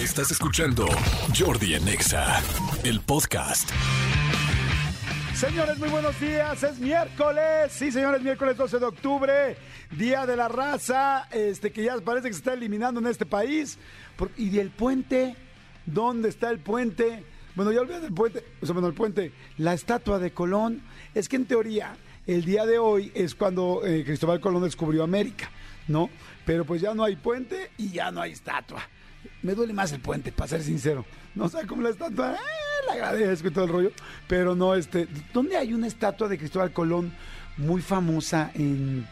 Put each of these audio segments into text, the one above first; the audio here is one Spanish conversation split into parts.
Estás escuchando Jordi en Exa, el podcast. Señores, muy buenos días. Es miércoles. Sí, señores, miércoles 12 de octubre, Día de la Raza, este que ya parece que se está eliminando en este país. Y del puente, ¿dónde está el puente? Bueno, ya olvidé del puente, o sea, bueno, el puente, la estatua de Colón. Es que en teoría, el día de hoy es cuando eh, Cristóbal Colón descubrió América, ¿no? Pero pues ya no hay puente y ya no hay estatua. Me duele más el puente, para ser sincero. No sé cómo la estatua, eh, la agradezco y todo el rollo. Pero no, este. ¿Dónde hay una estatua de Cristóbal Colón muy famosa en,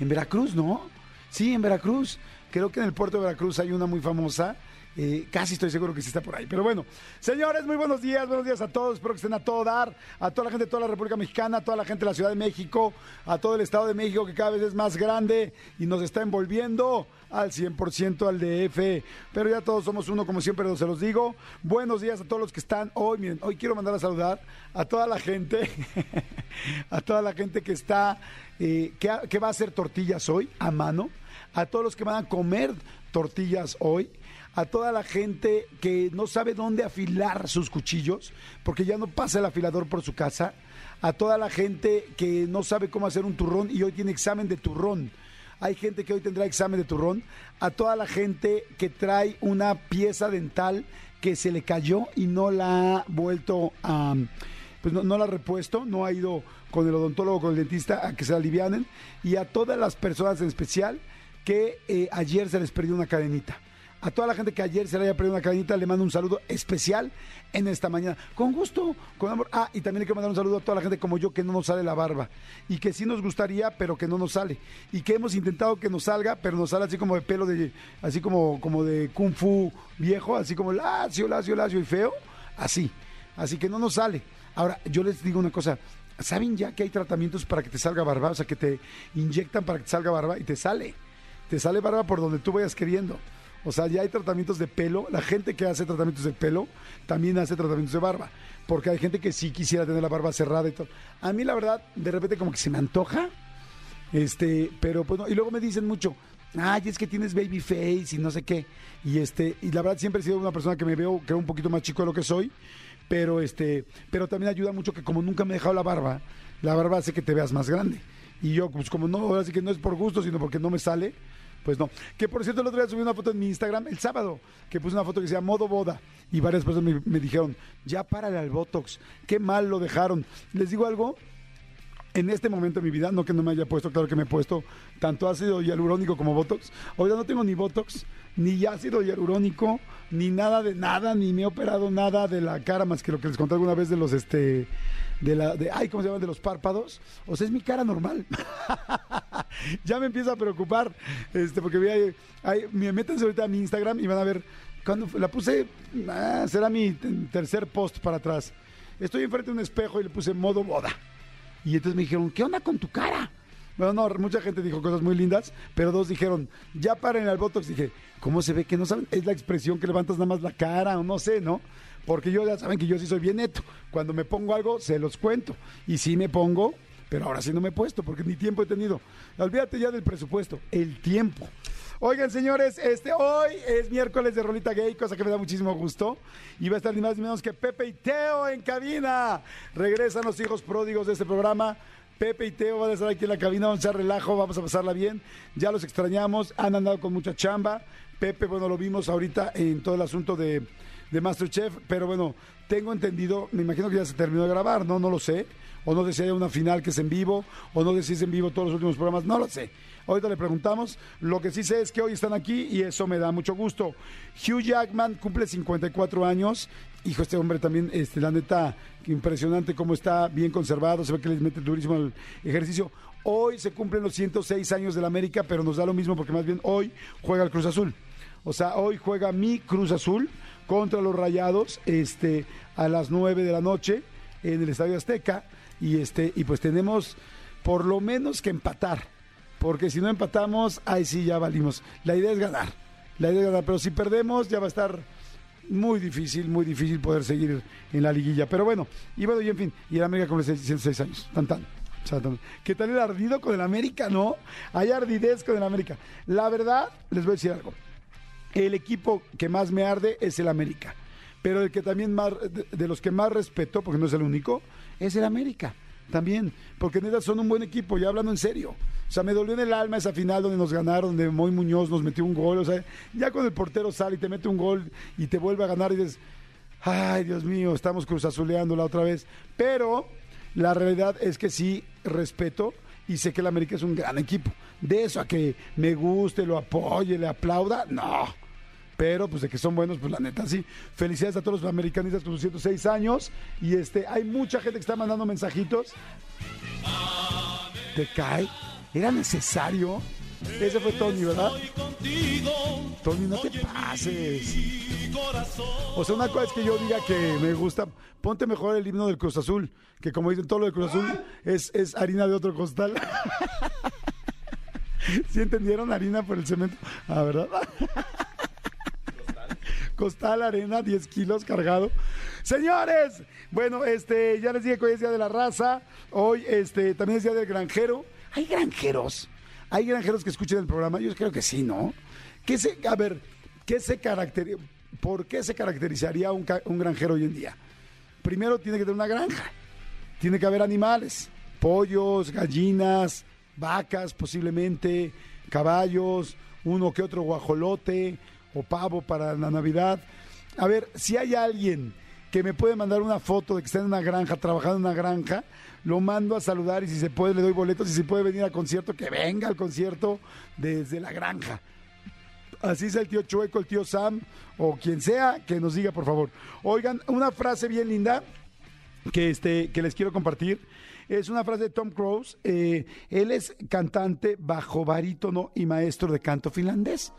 en Veracruz, no? Sí, en Veracruz. Creo que en el puerto de Veracruz hay una muy famosa. Eh, casi estoy seguro que sí está por ahí. Pero bueno, señores, muy buenos días, buenos días a todos. Espero que estén a todo dar, a toda la gente de toda la República Mexicana, a toda la gente de la Ciudad de México, a todo el Estado de México que cada vez es más grande y nos está envolviendo al 100% al DF. Pero ya todos somos uno, como siempre se los digo. Buenos días a todos los que están hoy. Miren, hoy quiero mandar a saludar a toda la gente, a toda la gente que está, eh, que, va a hacer tortillas hoy a mano, a todos los que van a comer tortillas hoy a toda la gente que no sabe dónde afilar sus cuchillos, porque ya no pasa el afilador por su casa, a toda la gente que no sabe cómo hacer un turrón y hoy tiene examen de turrón. Hay gente que hoy tendrá examen de turrón, a toda la gente que trae una pieza dental que se le cayó y no la ha vuelto a, pues no, no la ha repuesto, no ha ido con el odontólogo, con el dentista a que se alivianen, y a todas las personas en especial que eh, ayer se les perdió una cadenita. A toda la gente que ayer se le haya perdido una cadenita, le mando un saludo especial en esta mañana. Con gusto, con amor. Ah, y también le quiero mandar un saludo a toda la gente como yo que no nos sale la barba. Y que sí nos gustaría, pero que no nos sale. Y que hemos intentado que nos salga, pero nos sale así como de pelo de, así como, como de kung fu viejo, así como lacio, lacio, lacio y feo. Así. Así que no nos sale. Ahora, yo les digo una cosa. ¿Saben ya que hay tratamientos para que te salga barba? O sea, que te inyectan para que te salga barba y te sale. Te sale barba por donde tú vayas queriendo. O sea, ya hay tratamientos de pelo. La gente que hace tratamientos de pelo también hace tratamientos de barba. Porque hay gente que sí quisiera tener la barba cerrada y todo. A mí, la verdad, de repente como que se me antoja. Este, pero pues no. Y luego me dicen mucho, ay, es que tienes baby face y no sé qué. Y este, y la verdad siempre he sido una persona que me veo, creo, un poquito más chico de lo que soy. Pero este, pero también ayuda mucho que como nunca me he dejado la barba, la barba hace que te veas más grande. Y yo, pues como no, ahora sí que no es por gusto, sino porque no me sale, pues no. Que por cierto, el otro día subí una foto en mi Instagram, el sábado, que puse una foto que decía modo boda. Y varias personas me, me dijeron, ya párale al Botox, qué mal lo dejaron. Les digo algo, en este momento de mi vida, no que no me haya puesto, claro que me he puesto tanto ácido hialurónico como Botox. Ahora no tengo ni Botox, ni ácido hialurónico, ni nada de nada, ni me he operado nada de la cara, más que lo que les conté alguna vez de los, este, de la, de, ay, ¿cómo se llaman? De los párpados. O sea, es mi cara normal. ya me empieza a preocupar, este, porque me métanse ahorita a mi Instagram y van a ver, cuando la puse, ah, será mi tercer post para atrás. Estoy enfrente de un espejo y le puse modo boda. Y entonces me dijeron, ¿qué onda con tu cara? Bueno, no, mucha gente dijo cosas muy lindas, pero dos dijeron, ya paren al Botox. Dije, ¿cómo se ve que no saben? Es la expresión que levantas nada más la cara o no sé, ¿no? Porque yo ya saben que yo sí soy bien neto. Cuando me pongo algo, se los cuento. Y sí me pongo, pero ahora sí no me he puesto porque ni tiempo he tenido. Olvídate ya del presupuesto, el tiempo. Oigan, señores, este hoy es miércoles de Rolita Gay, cosa que me da muchísimo gusto. Y va a estar ni más ni menos que Pepe y Teo en cabina. Regresan los hijos pródigos de este programa. Pepe y Teo van a estar aquí en la cabina, vamos a echar relajo, vamos a pasarla bien. Ya los extrañamos, han andado con mucha chamba. Pepe, bueno, lo vimos ahorita en todo el asunto de, de Masterchef, pero bueno, tengo entendido, me imagino que ya se terminó de grabar, ¿no? No lo sé. O no sé una final que es en vivo, o no sé en vivo todos los últimos programas, no lo sé. Ahorita le preguntamos. Lo que sí sé es que hoy están aquí y eso me da mucho gusto. Hugh Jackman cumple 54 años. Hijo, este hombre también, este, la neta, impresionante cómo está bien conservado. Se ve que les mete durísimo al ejercicio. Hoy se cumplen los 106 años de la América, pero nos da lo mismo porque más bien hoy juega el Cruz Azul. O sea, hoy juega mi Cruz Azul contra los Rayados este, a las 9 de la noche en el Estadio Azteca. Y, este, y pues tenemos por lo menos que empatar. Porque si no empatamos, ahí sí ya valimos. La idea es ganar. La idea es ganar. Pero si perdemos, ya va a estar muy difícil, muy difícil poder seguir en la liguilla. Pero bueno, y bueno, y en fin, y el América con los 106 años. Tan ¿Qué tal el ardido con el América, no? Hay ardidez con el América. La verdad, les voy a decir algo. el equipo que más me arde es el América. Pero el que también más, de los que más respeto, porque no es el único, es el América. También, porque neta son un buen equipo, ya hablando en serio. O sea, me dolió en el alma esa final donde nos ganaron, donde Moy Muñoz nos metió un gol. O sea, ya cuando el portero sale y te mete un gol y te vuelve a ganar y dices, ay, Dios mío, estamos cruzazuleándola otra vez. Pero la realidad es que sí respeto y sé que el América es un gran equipo. De eso a que me guste, lo apoye, le aplauda, no. Pero pues de que son buenos, pues la neta sí. Felicidades a todos los americanistas con sus 106 años. Y este, hay mucha gente que está mandando mensajitos. ¿Te cae? ¿Era necesario? Ese fue Tony, ¿verdad? Tony, no te pases. O sea, una cosa es que yo diga que me gusta. Ponte mejor el himno del Cruz Azul, que como dicen todo lo del Cruz Azul es, es harina de otro costal. ¿Sí entendieron? Harina por el cemento. Ah, ¿verdad? Costal Arena, 10 kilos cargado. Señores, bueno, este, ya les dije que hoy es Día de la Raza. Hoy este, también es Día del Granjero. ¿Hay granjeros? ¿Hay granjeros que escuchen el programa? Yo creo que sí, ¿no? ¿Qué se, a ver, ¿qué se caracteriza? ¿por qué se caracterizaría un, un granjero hoy en día? Primero tiene que tener una granja. Tiene que haber animales, pollos, gallinas, vacas posiblemente, caballos, uno que otro guajolote o pavo para la Navidad. A ver, si hay alguien que me puede mandar una foto de que está en una granja, trabajando en una granja, lo mando a saludar y si se puede le doy boletos y si puede venir al concierto, que venga al concierto desde la granja. Así es el tío Chueco, el tío Sam o quien sea, que nos diga por favor. Oigan, una frase bien linda que, este, que les quiero compartir. Es una frase de Tom Cruise. Eh, él es cantante bajo barítono y maestro de canto finlandés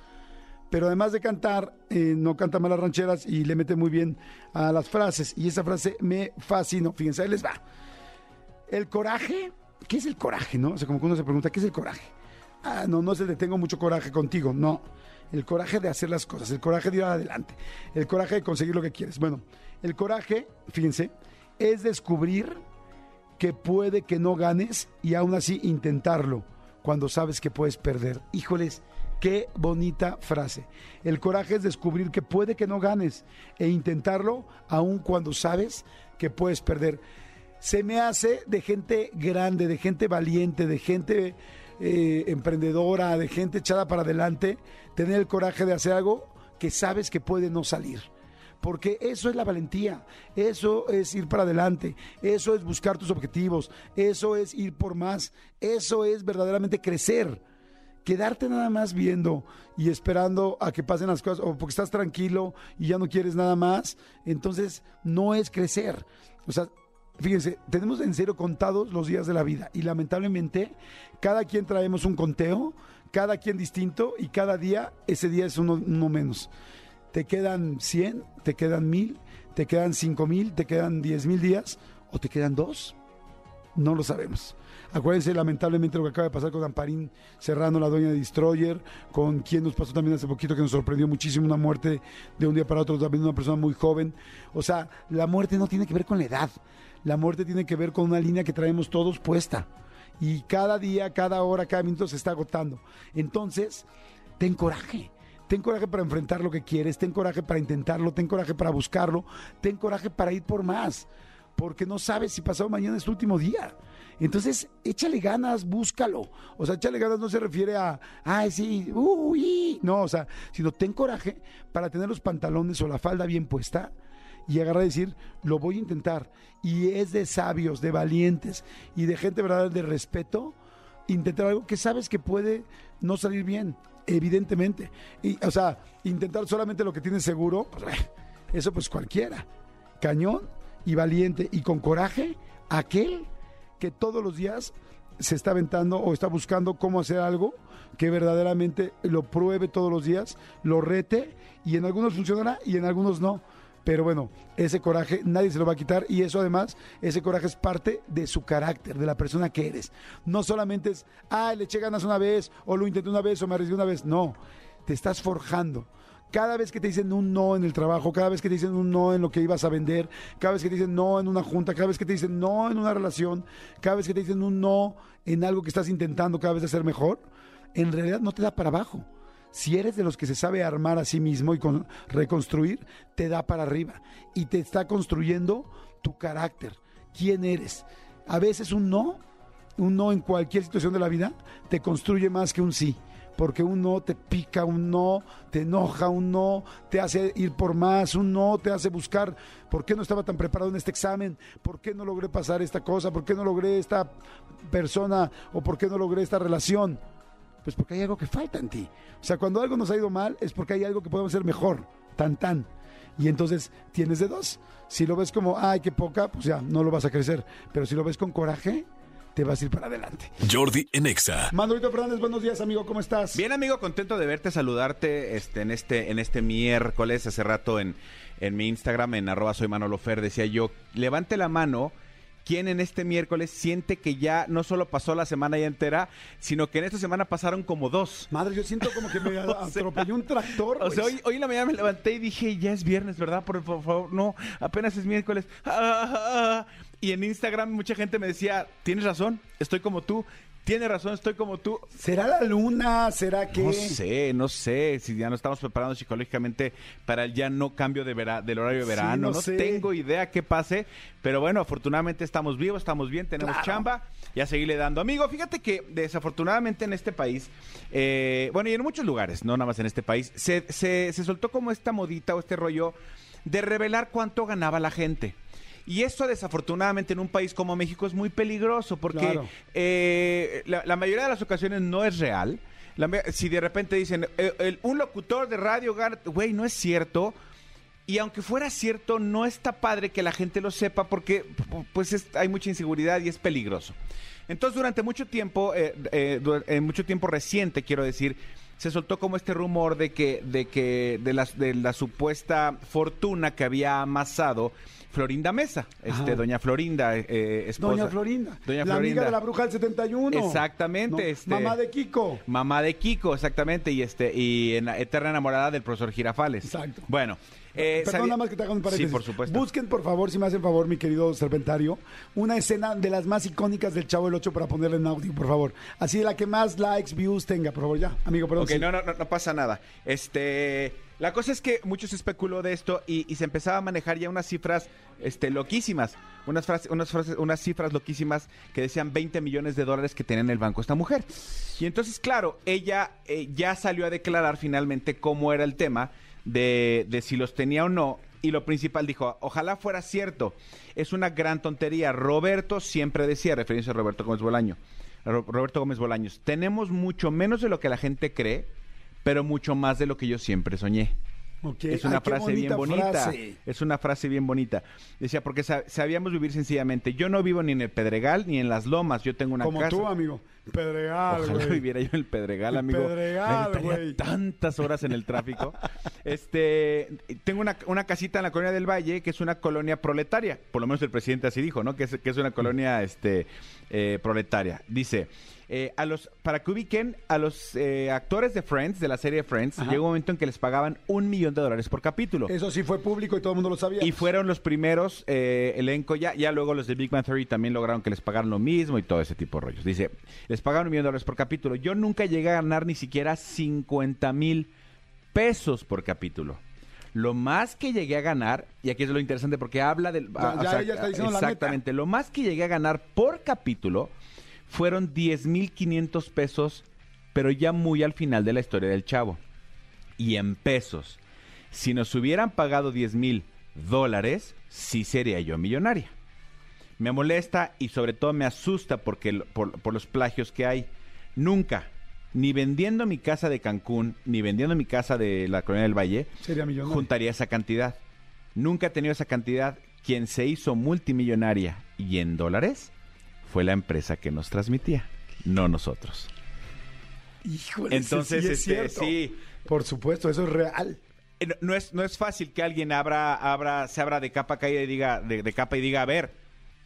pero además de cantar, eh, no canta malas rancheras y le mete muy bien a las frases. Y esa frase me fascinó. Fíjense, ahí les va. El coraje, ¿qué es el coraje, no? O sea, como que uno se pregunta, ¿qué es el coraje? Ah, no, no es el de tengo mucho coraje contigo, no. El coraje de hacer las cosas, el coraje de ir adelante, el coraje de conseguir lo que quieres. Bueno, el coraje, fíjense, es descubrir que puede que no ganes y aún así intentarlo cuando sabes que puedes perder. Híjoles, Qué bonita frase. El coraje es descubrir que puede que no ganes e intentarlo aun cuando sabes que puedes perder. Se me hace de gente grande, de gente valiente, de gente eh, emprendedora, de gente echada para adelante, tener el coraje de hacer algo que sabes que puede no salir. Porque eso es la valentía, eso es ir para adelante, eso es buscar tus objetivos, eso es ir por más, eso es verdaderamente crecer quedarte nada más viendo y esperando a que pasen las cosas, o porque estás tranquilo y ya no quieres nada más, entonces no es crecer. O sea, fíjense, tenemos en serio contados los días de la vida y lamentablemente cada quien traemos un conteo, cada quien distinto y cada día ese día es uno, menos. Te quedan 100, te quedan 1000, te quedan 5000, te quedan 10 mil días o te quedan dos. No lo sabemos. Acuérdense lamentablemente lo que acaba de pasar con Amparín Serrano, la dueña de Destroyer, con quien nos pasó también hace poquito que nos sorprendió muchísimo una muerte de un día para otro, también una persona muy joven. O sea, la muerte no tiene que ver con la edad, la muerte tiene que ver con una línea que traemos todos puesta. Y cada día, cada hora, cada minuto se está agotando. Entonces, ten coraje. Ten coraje para enfrentar lo que quieres, ten coraje para intentarlo, ten coraje para buscarlo, ten coraje para ir por más, porque no sabes si pasado mañana es tu último día. Entonces, échale ganas, búscalo. O sea, échale ganas no se refiere a, ay, sí, uy, no, o sea, sino ten coraje para tener los pantalones o la falda bien puesta y agarrar a decir, lo voy a intentar. Y es de sabios, de valientes y de gente verdadera de respeto, intentar algo que sabes que puede no salir bien, evidentemente. Y, o sea, intentar solamente lo que tienes seguro, pues, eso pues cualquiera. Cañón y valiente y con coraje, aquel que todos los días se está aventando o está buscando cómo hacer algo que verdaderamente lo pruebe todos los días, lo rete y en algunos funcionará y en algunos no. Pero bueno, ese coraje nadie se lo va a quitar y eso además, ese coraje es parte de su carácter, de la persona que eres. No solamente es, ah, le eché ganas una vez o lo intenté una vez o me arriesgué una vez. No, te estás forjando cada vez que te dicen un no en el trabajo, cada vez que te dicen un no en lo que ibas a vender, cada vez que te dicen no en una junta, cada vez que te dicen no en una relación, cada vez que te dicen un no en algo que estás intentando cada vez hacer mejor, en realidad no te da para abajo. si eres de los que se sabe armar a sí mismo y con, reconstruir, te da para arriba y te está construyendo tu carácter, quién eres. A veces un no, un no en cualquier situación de la vida, te construye más que un sí porque un no te pica, un no te enoja, un no te hace ir por más, un no te hace buscar por qué no estaba tan preparado en este examen, por qué no logré pasar esta cosa, por qué no logré esta persona o por qué no logré esta relación. Pues porque hay algo que falta en ti. O sea, cuando algo nos ha ido mal es porque hay algo que podemos hacer mejor, tan tan. Y entonces tienes de dos. Si lo ves como, ay, qué poca, pues ya, no lo vas a crecer. Pero si lo ves con coraje, te vas a ir para adelante. Jordi Enexa. Manolito Fernández, buenos días, amigo, ¿cómo estás? Bien, amigo, contento de verte, saludarte este, en, este, en este miércoles. Hace rato en, en mi Instagram, en arroba soy Manolo Fer, decía yo, levante la mano quien en este miércoles siente que ya no solo pasó la semana ya entera, sino que en esta semana pasaron como dos. Madre, yo siento como que me atropelló un tractor. O sea, hoy, hoy en la mañana me levanté y dije, ya es viernes, ¿verdad? Por, por favor, no, apenas es miércoles. Ah, ah, ah. Y en Instagram mucha gente me decía, tienes razón, estoy como tú. Tiene razón, estoy como tú. ¿Será la luna? ¿Será que...? No sé, no sé si ya no estamos preparando psicológicamente para el ya no cambio de vera- del horario de Sí, verano. no no sé. tengo idea qué pase, pero bueno, afortunadamente estamos vivos, estamos bien, tenemos Claro. chamba y a seguirle dando. Amigo, fíjate que desafortunadamente en este país, eh, bueno, y en muchos lugares, no nada más en este país, se, se, se soltó como esta modita o este rollo de revelar cuánto ganaba la gente. Y esto desafortunadamente en un país como México es muy peligroso porque Claro. eh, la, la mayoría de las ocasiones no es real. La si de repente dicen, eh, el- un locutor de radio gana, güey, no es cierto. Y aunque fuera cierto, no está padre que la gente lo sepa porque pu- pues es- hay mucha inseguridad y es peligroso. Entonces, durante mucho tiempo, eh, eh, en mucho tiempo reciente, quiero decir, se soltó como este rumor de que, de que, de la, de la supuesta fortuna que había amasado Florinda Mesa, este, Ajá. doña Florinda, eh, esposa. Doña Florinda. Doña la amiga Florinda. de la bruja del 71. Exactamente, ¿no? este- Mamá de Kiko. Mamá de Kiko, exactamente, y este y en- eterna enamorada del profesor Girafales. Exacto. Bueno, eh, Perdón, sabía- nada más que te haga un paréntesis. Sí, por supuesto. Busquen, por favor, si me hacen favor, mi querido Serpentario, una escena de las más icónicas del Chavo del 8 para ponerle en audio, por favor. Así de la que más likes, views tenga, por favor, ya. Amigo, perdón. Ok, sí. no, no, no, pasa nada. Este, la cosa es que mucho se especuló de esto y, y se empezaba a manejar ya unas cifras, este, loquísimas, unas frases, unas frases, unas cifras loquísimas que decían 20 millones de dólares que tenía en el banco esta mujer. Y entonces, claro, ella eh, ya salió a declarar finalmente cómo era el tema de, de si los tenía o no. Y lo principal dijo, ojalá fuera cierto. Es una gran tontería. Roberto siempre decía, referencia a Roberto Gómez Bolaño, Ro- Roberto Gómez Bolaños, tenemos mucho menos de lo que la gente cree, pero mucho más de lo que yo siempre soñé. Es una Ay, frase bien bonita. frase. Es una frase bien bonita. Decía, porque sa- sabíamos vivir sencillamente. Yo no vivo ni en el Pedregal ni en las Lomas. Yo tengo una Como casa. tú, amigo. Pedregal, Ojalá viviera yo en el Pedregal, amigo. Pedregal, güey. tantas horas en el tráfico. este, tengo una, una casita en la colonia del Valle, que es una colonia proletaria. Por lo menos el presidente así dijo, ¿no? Que es, que es una colonia este, eh, proletaria. Dice, eh, a los, para que ubiquen a los eh, actores de Friends, de la serie Friends, Ajá. llegó un momento en que les pagaban un millón de dólares por capítulo. Eso sí fue público y todo el mundo lo sabía. Y fueron los primeros eh, elenco ya, ya luego los de Big Bang Theory también lograron que les pagaran lo mismo y todo ese tipo de rollos. Dice, les pagaron un millón de dólares por capítulo. Yo nunca llegué a ganar ni siquiera 50 mil pesos por capítulo. Lo más que llegué a ganar, y aquí es lo interesante porque habla del... Ya- ya ella está diciendo la neta. exactamente, lo más que llegué a ganar por capítulo fueron 10 mil 500 pesos, pero ya muy al final de la historia del chavo. Y en pesos. Si nos hubieran pagado 10 mil dólares, sí sería yo millonaria. Me molesta y sobre todo me asusta porque por, por los plagios que hay. Nunca, ni vendiendo mi casa de Cancún, ni vendiendo mi casa de la Colonia del Valle, Sería juntaría esa cantidad. Nunca he tenido esa cantidad. Quien se hizo multimillonaria y en dólares fue la empresa que nos transmitía, no nosotros. Híjole, Entonces, sí, sí es este, cierto. sí. Por supuesto, eso es real. Eh, no- No es, no es fácil que alguien abra, abra, se abra de capa caída y diga, de, de capa y diga, a ver,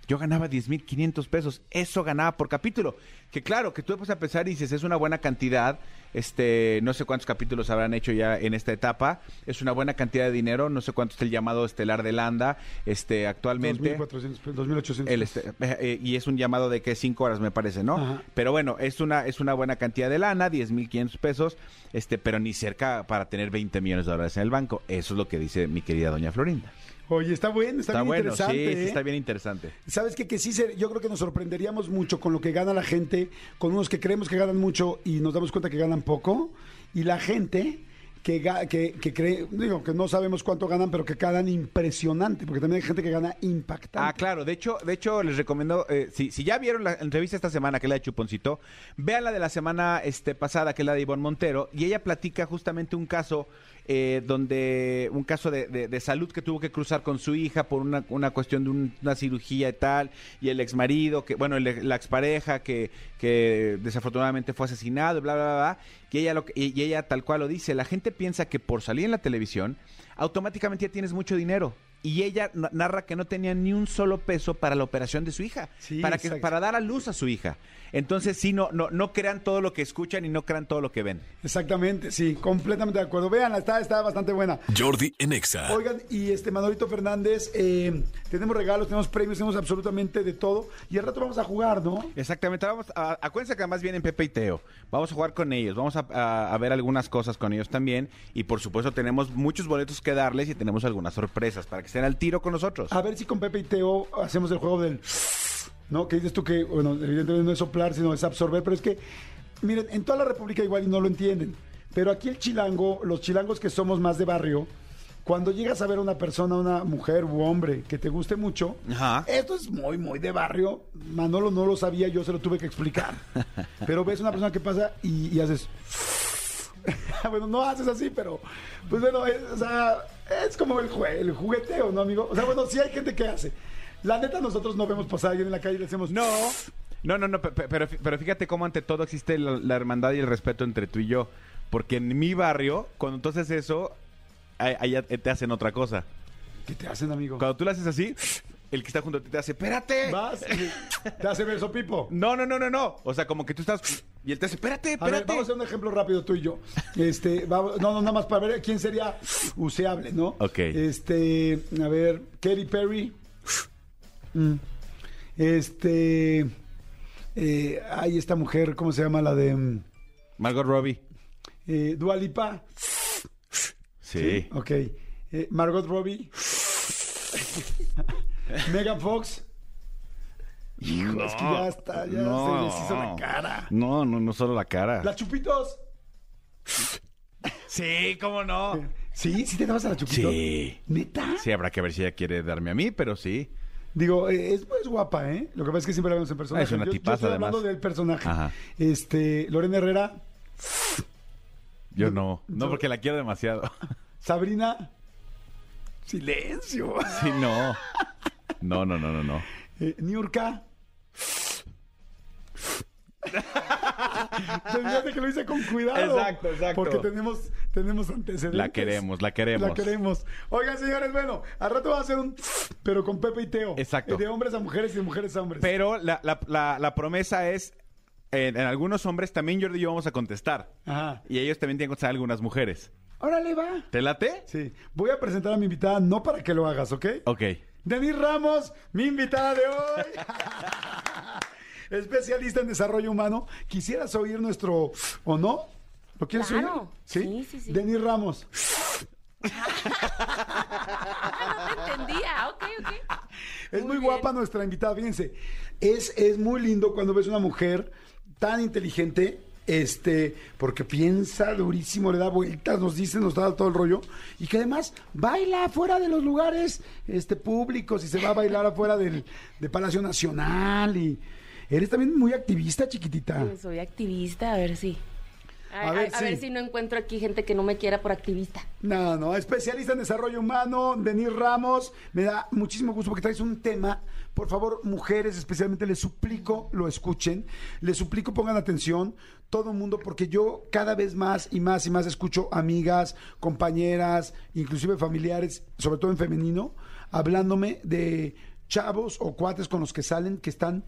yo ganaba 10.500 pesos, eso ganaba por capítulo. Que claro, que tú puedes a pensar y dices, es una buena cantidad, Este, no sé cuántos capítulos habrán hecho ya en esta etapa. Es una buena cantidad de dinero. No sé cuánto es el llamado estelar de Landa, este, actualmente. 2.400, 2.800. El este- eh, y es un llamado de que cinco horas me parece, ¿no? Ajá. Pero bueno, es una es una buena cantidad de lana, 10.500 pesos, este, pero ni cerca para tener 20 millones de dólares en el banco. Eso es lo que dice mi querida doña Florinda. Oye, está bueno, está, Está, bien bueno, sí, interesante. sí, ¿eh? está bien interesante. ¿Sabes qué? Que sí, se- yo creo que nos sorprenderíamos mucho con lo que gana la gente, con unos que creemos que ganan mucho y nos damos cuenta que ganan poco, y la gente que, que, que cree, digo, que no sabemos cuánto ganan, pero que ganan impresionante, porque también hay gente que gana impactante. Ah, claro. De hecho, de hecho les recomiendo, eh, si, si ya vieron la entrevista esta semana, que es la de Chuponcito, vean la de la semana este, pasada, que es la de Ivonne Montero, y ella platica justamente un caso eh, donde, un caso de, de- de salud que tuvo que cruzar con su hija por una, una cuestión de un- una cirugía y tal, y el ex marido, que, bueno, el- la expareja que, que desafortunadamente fue asesinado, bla, bla, bla, bla, y ella, lo, y ella tal cual lo dice, la gente piensa que por salir en la televisión, automáticamente ya tienes mucho dinero. Y ella na- narra que no tenía ni un solo peso para la operación de su hija, Sí, para que exacto. para dar a luz a su hija. Entonces sí, no, no, no crean todo lo que escuchan y no crean todo lo que ven. Exactamente, sí, completamente de acuerdo. Vean, está, está bastante buena. Jordi en Exa. Oigan, y este Manolito Fernández, eh, tenemos regalos, tenemos premios, tenemos absolutamente de todo. Y al rato vamos a jugar, ¿no? Exactamente, vamos a, acuérdense que además vienen Pepe y Teo. Vamos a jugar con ellos, vamos a, a- a ver algunas cosas con ellos también. Y por supuesto tenemos muchos boletos que darles y tenemos algunas sorpresas para que estén al tiro con nosotros. A ver si con Pepe y Teo hacemos el juego del... ¿No? Que dices tú que, bueno, evidentemente no es soplar, sino es absorber, pero es que, miren, en toda la República igual y no lo entienden, pero aquí el chilango, los chilangos que somos más de barrio, cuando llegas a ver a una persona, una mujer u hombre que te guste mucho, Ajá. esto es muy, muy de barrio, Manolo no lo sabía, yo se lo tuve que explicar, pero ves una persona que pasa y, y haces... bueno, no haces así, pero pues bueno, es, o sea, es como el, jue- el jugueteo, ¿no, amigo? O sea, bueno, sí hay gente que hace. La neta, nosotros no vemos pasar a alguien en la calle y le hacemos... No, no, no, no, pe- pe- pero, pero fíjate cómo ante todo existe la, la hermandad y el respeto entre tú y yo. Porque en mi barrio, cuando tú haces eso, allá te hacen otra cosa. ¿Qué te hacen, amigo? Cuando tú lo haces así, el que está junto a ti te hace, espérate. Vas te hace beso pipo. No, no, no, no, no. O sea, como que tú estás y él te hace, espérate, A espérate. ver, vamos a hacer un ejemplo rápido tú y yo. Este, vamos, no, no, nada más para ver quién sería useable, ¿no? Ok. Este, a ver, Katy Perry. Mm. Este, eh, ay, esta mujer, ¿cómo se llama la de mm, Margot Robbie. eh, Dua Lipa? Sí. Ok. Eh, Margot Robbie. Megan Fox. Hijo, es que ya está, ya se deshizo la cara. No, no, no solo la cara. Las chupitos. Sí, cómo no. ¿Sí? ¿Sí te dabas a la chupito? Sí. ¿Neta? Sí, habrá que ver si ella quiere darme a mí, pero sí. Digo, eh, es, es guapa, ¿eh? Lo que pasa es que siempre la vemos en personaje. Es una yo, yo tipaza, estoy hablando además. del personaje. Ajá. Este, Lorena Herrera, Yo no. No, porque la quiero demasiado. Sabrina. Silencio. Sí, no. No, no, no, no, no. Eh, Niurka. Fíjate que lo hice con cuidado. Exacto, exacto. Porque tenemos, tenemos antecedentes. La queremos, la queremos. La queremos. Oigan, señores, bueno, al rato vamos a hacer un... Pero con Pepe y Teo. Exacto. De hombres a mujeres y de mujeres a hombres. Pero la, la, la, la promesa es, en, en algunos hombres también Jordi y yo vamos a contestar. Ajá. Y ellos también tienen que contestar algunas mujeres. Órale, va. ¿Te late? Sí. Voy a presentar a mi invitada, no para que lo hagas, ¿ok? Ok. Denis Ramos, mi invitada de hoy. Especialista en desarrollo humano. ¿Quisieras oír nuestro o no? ¿Lo quieres Claro. oír? Sí, sí, sí. Denis Ramos. Ah, no te entendía. Ok, ok. Es muy, Muy guapa nuestra invitada, fíjense. Es, es muy lindo cuando ves una mujer tan inteligente, este, porque piensa durísimo, le da vueltas, nos dice, nos da todo el rollo, y que además baila fuera de los lugares este, públicos y se va a bailar afuera del de Palacio Nacional. Y eres también muy activista, chiquitita. Soy activista, a ver si. A, A a- ver, a sí. ver si no encuentro aquí gente que no me quiera por activista. No, no, especialista en desarrollo humano, Denis Ramos. Me da muchísimo gusto porque traes un tema. Por favor, mujeres, especialmente, les suplico lo escuchen. Les suplico pongan atención, todo el mundo, porque yo cada vez más y más y más escucho amigas, compañeras, inclusive familiares, sobre todo en femenino, hablándome de chavos o cuates con los que salen que están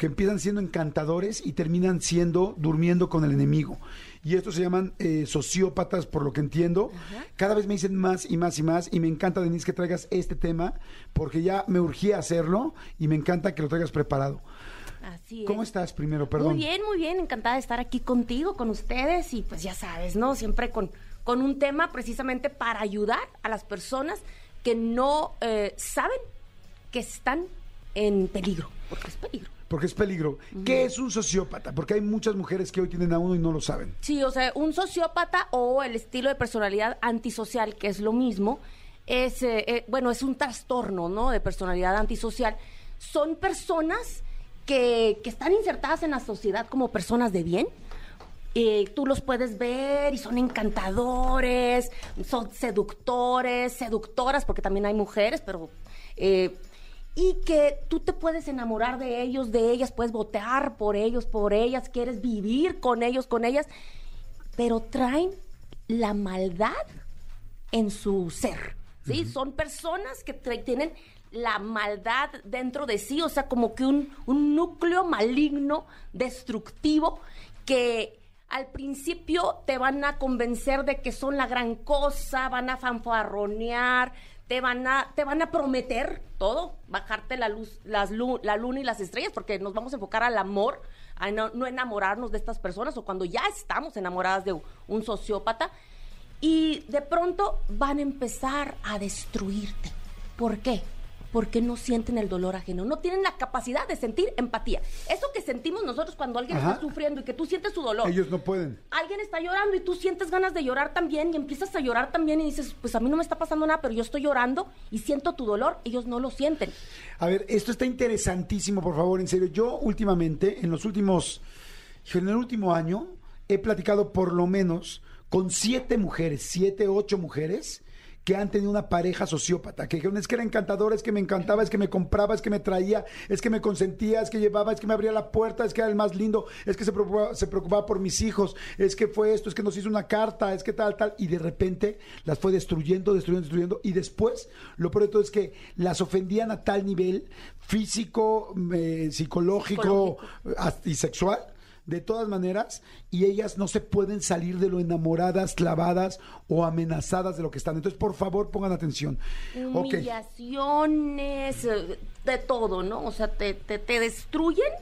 que empiezan siendo encantadores y terminan siendo durmiendo con el enemigo. Y estos se llaman eh, sociópatas, por lo que entiendo. Cada vez me dicen más y más y más. Y me encanta, Denise, que traigas este tema, porque ya me urgía hacerlo y me encanta que lo traigas preparado. Así ¿Cómo es. estás primero? Perdón. Muy bien, muy bien. Encantada de estar aquí contigo, con ustedes. Y pues ya sabes, ¿no? Siempre con, con un tema precisamente para ayudar a las personas que no eh, saben que están en peligro. Porque es peligro. Porque es peligro. ¿Qué es un sociópata? Porque hay muchas mujeres que hoy tienen a uno y no lo saben. Sí, o sea, un sociópata o el estilo de personalidad antisocial, que es lo mismo, es, eh, eh, bueno, es un trastorno, ¿no? De personalidad antisocial. Son personas que, que están insertadas en la sociedad como personas de bien. Eh, tú los puedes ver y son encantadores, son seductores, seductoras, porque también hay mujeres, pero... eh, y que tú te puedes enamorar de ellos, de ellas, puedes votar por ellos, por ellas, quieres vivir con ellos, con ellas, pero traen la maldad en su ser, ¿sí? Son personas que tienen la maldad dentro de sí, o sea, como que un, un núcleo maligno, destructivo, que al principio te van a convencer de que son la gran cosa, van a fanfarronear, te van a, te van a prometer todo, bajarte la luz, las lu- la luna y las estrellas, porque nos vamos a enfocar al amor, a no, no enamorarnos de estas personas, o cuando ya estamos enamoradas de un sociópata, y de pronto van a empezar a destruirte. ¿Por qué? Porque no sienten el dolor ajeno, no tienen la capacidad de sentir empatía. Eso que sentimos nosotros cuando alguien Ajá. está sufriendo y que tú sientes su dolor. Ellos no pueden. Alguien está llorando y tú sientes ganas de llorar también y empiezas a llorar también y dices, pues a mí no me está pasando nada, pero yo estoy llorando y siento tu dolor, ellos no lo sienten. A ver, esto está interesantísimo, por favor, en serio. Yo últimamente, en los últimos, en el último año, he platicado por lo menos con siete mujeres, siete, ocho mujeres que han tenido una pareja sociópata, que dijeron, es que era encantadora, es que me encantaba, es que me compraba, es que me traía, es que me consentía, es que llevaba, es que me abría la puerta, es que era el más lindo, es que se preocupaba, se preocupaba por mis hijos, es que fue esto, es que nos hizo una carta, es que tal, tal, y de repente las fue destruyendo, destruyendo, destruyendo, y después, lo peor de todo es que las ofendían a tal nivel físico, eh, psicológico, y sexual, de todas maneras, y ellas no se pueden salir de lo enamoradas, clavadas o amenazadas de lo que están. Entonces, por favor, pongan atención. Humillaciones, eh, de todo, ¿no? O sea, te, te, te destruyen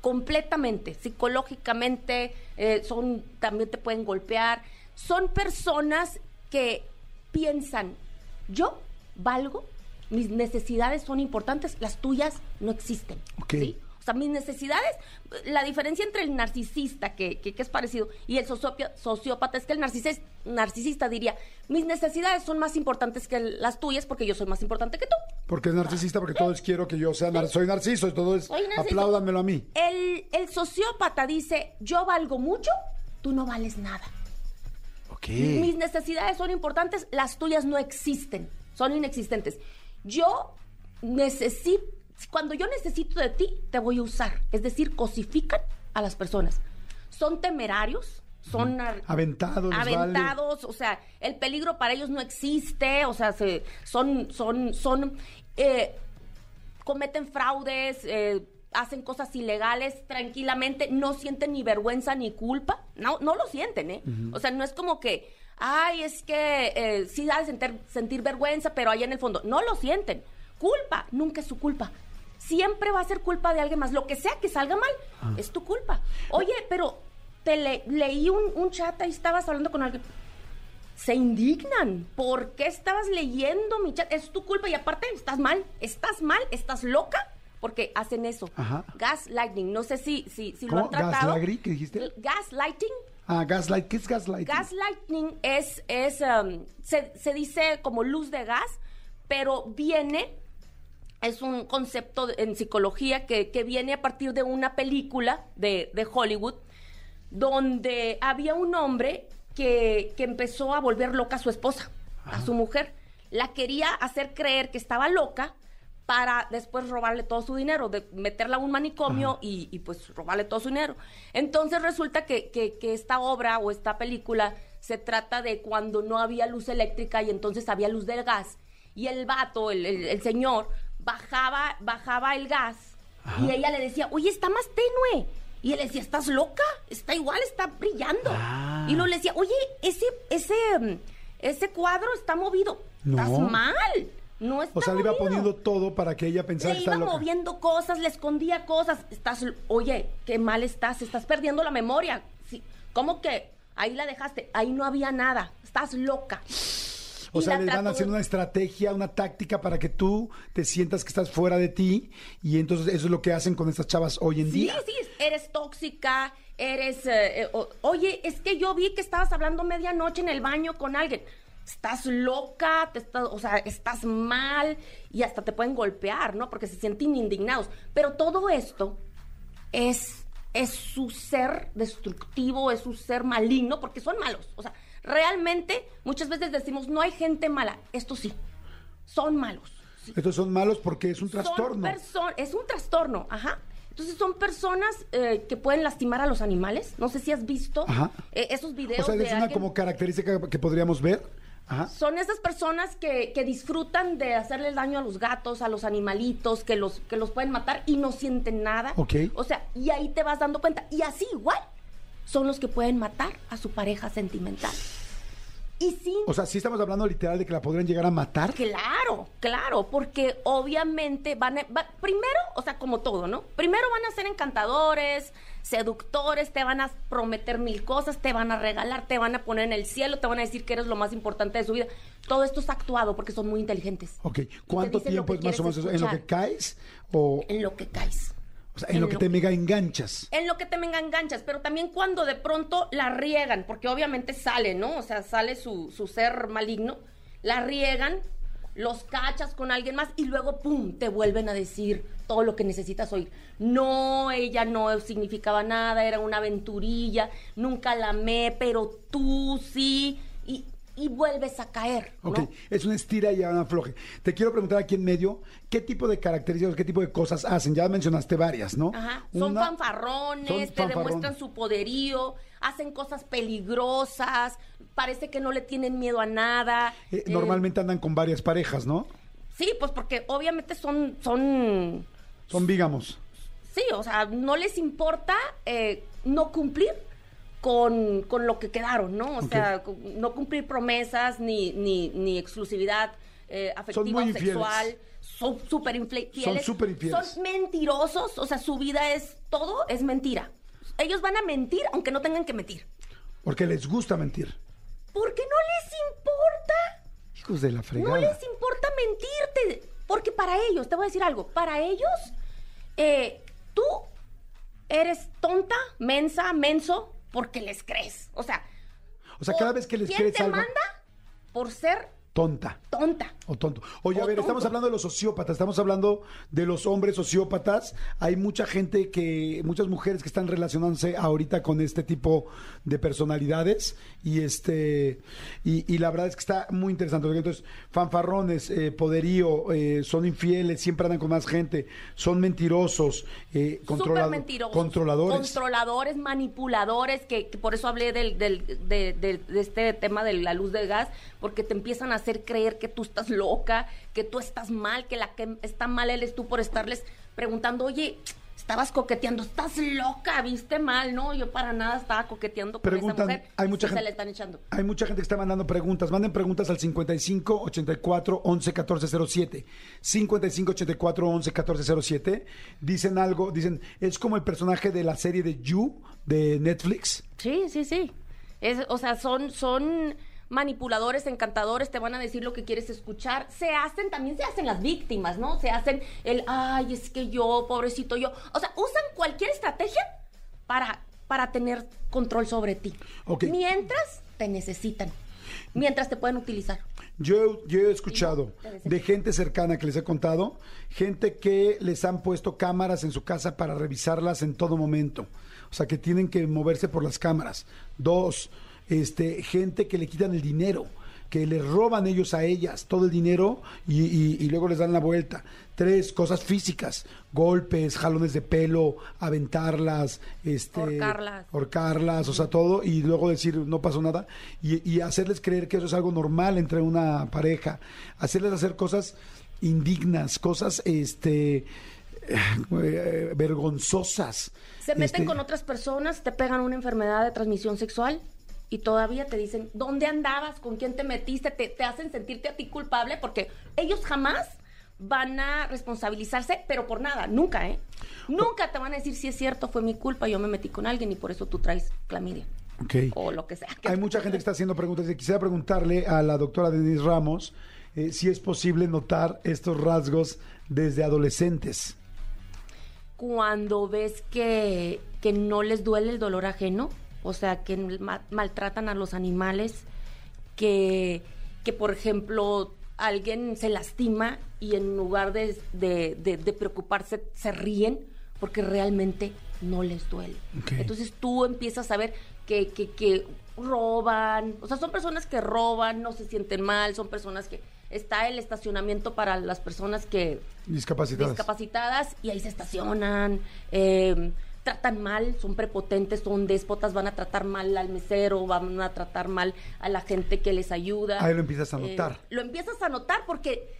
completamente, psicológicamente, eh, son, también te pueden golpear. Son personas que piensan, yo valgo, mis necesidades son importantes, las tuyas no existen. Ok. ¿sí? O sea, mis necesidades, la diferencia entre el narcisista, que, que- que es parecido, y el sociópata es que el narcisis- narcisista diría, mis necesidades son más importantes que las tuyas porque yo soy más importante que tú. Porque es narcisista, porque todos quiero que yo sea, nar- soy narciso, y todo es, Soy narciso. apláudanmelo a mí. El, el sociópata dice, yo valgo mucho, tú no vales nada. Ok. Mis necesidades son importantes, las tuyas no existen, son inexistentes. Yo necesito, cuando yo necesito de ti, te voy a usar. Es decir, cosifican a las personas. Son temerarios, son Aventados, vale. aventados, o sea, el peligro para ellos no existe, o sea, se- son, son, son, eh, cometen fraudes, eh, hacen cosas ilegales tranquilamente, no sienten ni vergüenza ni culpa, no, no lo sienten, ¿eh? O sea, no es como que, ay, es que eh, sí da de sentir, sentir vergüenza, pero allá en el fondo, no lo sienten. Culpa, nunca es su culpa. Siempre va a ser culpa de alguien más. Lo que sea que salga mal, es tu culpa. Oye, pero te le- leí un, un chat ahí estabas hablando con alguien se indignan. ¿Por qué estabas leyendo mi chat? Es tu culpa y aparte estás mal, estás mal, estás loca. Porque hacen eso. Ajá. Gaslighting. No sé si, si, si lo han tratado. ¿Gaslighting? ¿Qué dijiste? Gaslighting. Ah, gaslight. ¿Qué es gaslight? Gaslighting es, es um, se, se dice como luz de gas, pero viene, es un concepto en psicología que, que viene a partir de una película de, de Hollywood, donde había un hombre que, que empezó a volver loca a su esposa, a su mujer. La quería hacer creer que estaba loca para después robarle todo su dinero, de meterla a un manicomio y, y, pues robarle todo su dinero. Entonces resulta que, que- que esta obra o esta película se trata de cuando no había luz eléctrica y entonces había luz del gas. Y el vato, el, el- el señor, bajaba, bajaba el gas Y ella le decía, oye, está más tenue. Y él decía, ¿estás loca? Está igual, está brillando. Ah. Y luego le decía, oye, ese, ese, ese cuadro está movido. No. Estás mal. No está O sea, le iba movido". poniendo todo para que ella pensara Le que iba loca. moviendo cosas, le escondía cosas. Estás, oye, qué mal estás, estás perdiendo la memoria. Sí, ¿Cómo que ahí la dejaste? Ahí no había nada. Estás loca. O sea, la le van haciendo una estrategia, una táctica para que tú te sientas que estás fuera de ti y entonces eso es lo que hacen con estas chavas hoy en Sí, día. sí, eres tóxica, eres... eh, eh, o- oye, es que yo vi que estabas hablando medianoche en el baño con alguien. Estás loca, te estás, o sea, estás mal y hasta te pueden golpear, ¿no? Porque se sienten indignados. Pero todo esto es, es su ser destructivo, es su ser maligno, porque son malos. O sea, realmente muchas veces decimos, no hay gente mala. Esto sí, son malos. sí. Estos son malos porque es un Son trastorno. perso- es un trastorno, ajá. Entonces son personas eh, que pueden lastimar a los animales. No sé si has visto eh, esos videos O sea, de es una alguien. como característica que podríamos ver. Ajá. Son esas personas que, que disfrutan de hacerles daño a los gatos, a los animalitos, que los, que los pueden matar y no sienten nada. Ok. O sea, y ahí te vas dando cuenta. Y así igual son los que pueden matar a su pareja sentimental. Y sin O sea, sí estamos hablando literal de que la podrían llegar a matar. Claro, claro, porque obviamente van a, va- primero, o sea, como todo, ¿no? Primero van a ser encantadores, seductores, te van a prometer mil cosas, te van a regalar, te van a poner en el cielo, te van a decir que eres lo más importante de su vida. Todo esto es actuado porque son muy inteligentes. Ok. ¿Cuánto tiempo es más o menos eso? ¿En lo que escuchar. caes? O, En lo que caes. O sea, en lo que te mega enganchas. en lo que te me enganchas, pero también cuando de pronto la riegan, porque obviamente sale, ¿no? O sea, sale su, su ser maligno, la riegan, los cachas con alguien más y luego, ¡pum!, te vuelven a decir todo lo que necesitas oír. No, ella no significaba nada, era una aventurilla, nunca la amé, pero tú sí, y, vuelves a caer, ¿no? Ok, es una estira y una afloje. Te quiero preguntar aquí en medio, ¿qué tipo de características, qué tipo de cosas hacen? Ya mencionaste varias, ¿no? Ajá. Son Una- fanfarrones, son te demuestran su poderío, hacen cosas peligrosas, parece que no le tienen miedo a nada. Eh, Eh, normalmente andan con varias parejas, ¿no? sí, pues porque obviamente son, son, Son bigamos. sí, o sea, no les importa eh, no cumplir con, con lo que quedaron, ¿no? O sea, no cumplir promesas ni, ni, ni exclusividad eh, afectiva o infieles. sexual. Son súper infieles. Son súper infieles. Son mentirosos, o sea, su vida es todo, es mentira. Ellos van a mentir aunque no tengan que mentir. Porque les gusta mentir. Porque no les importa. Hijos de la fregada. No les importa mentirte. Porque para ellos, te voy a decir algo, para ellos, eh, tú eres tonta, mensa, menso, porque les crees. O sea, O sea, cada vez que les ¿quién crees te algo, manda? Por ser tonta. tonta. O tonto. Oye, a ver, estamos hablando de los sociópatas, estamos hablando de los hombres sociópatas. Hay mucha gente que, muchas mujeres que están relacionándose ahorita con este tipo de personalidades y este y, y la verdad es que está muy interesante. porque Entonces, fanfarrones, eh, poderío, eh, son infieles, siempre andan con más gente, son mentirosos, eh, mentirosos. controladores. Controladores, manipuladores, que, que por eso hablé del, del- de, de- de este tema de la luz de gas, porque te empiezan a hacer creer que tú estás loca, que tú estás mal, que la que está mal eres tú por estarles preguntando, oye, estabas coqueteando, estás loca, viste mal, ¿no? Yo para nada estaba coqueteando con Preguntan, esa mujer. hay mucha gente- se le están echando. Hay mucha gente que está mandando preguntas. Manden preguntas al 55 84 11 14 07. 55 84 11 14 07. Dicen algo, dicen, es como el personaje de la serie de You de Netflix. Sí, sí, sí. Es, o sea, son, son manipuladores, encantadores, te van a decir lo que quieres escuchar. Se hacen, también se hacen las víctimas, ¿no? Se hacen el, ay, es que yo, pobrecito yo. O sea, usan cualquier estrategia para, para tener control sobre ti. Mientras te necesitan. Mientras te pueden utilizar. Yo, yo he escuchado de gente cercana que les he contado, gente que les han puesto cámaras en su casa para revisarlas en todo momento. O sea, que tienen que moverse por las cámaras. Dos, este, gente que le quitan el dinero, que les roban ellos a ellas todo el dinero y, y- y luego les dan la vuelta. Tres, cosas físicas, golpes, jalones de pelo, aventarlas, este, Ahorcarlas. ahorcarlas, o sea, todo, y luego decir no pasó nada, y, y hacerles creer que eso es algo normal entre una pareja, hacerles hacer cosas indignas, cosas, este, eh, vergonzosas. Se meten Este, con otras personas, te pegan una enfermedad de transmisión sexual y todavía te dicen, ¿dónde andabas? ¿Con quién te metiste? Te, te hacen sentirte a ti culpable porque ellos jamás van a responsabilizarse, pero por nada, nunca, ¿eh? Nunca te van a decir si es cierto, fue mi culpa, yo me metí con alguien y por eso tú traes clamidia. Ok. O lo que sea. Hay mucha gente que está haciendo preguntas. y Quisiera preguntarle a la doctora Denise Ramos eh, si es posible notar estos rasgos desde adolescentes. cuando ves que, que no les duele el dolor ajeno, o sea, que ma- maltratan a los animales, que, que por ejemplo alguien se lastima y en lugar de, de- de- de preocuparse se ríen porque realmente no les duele. Entonces tú empiezas a ver que, que, que roban, o sea, son personas que roban, no se sienten mal, son personas que está el estacionamiento para las personas que Discapacitadas. discapacitadas y ahí se estacionan, eh, tratan mal, son prepotentes, son déspotas, van a tratar mal al mesero, van a tratar mal a la gente que les ayuda. Ahí lo empiezas a Eh, notar. lo empiezas a notar porque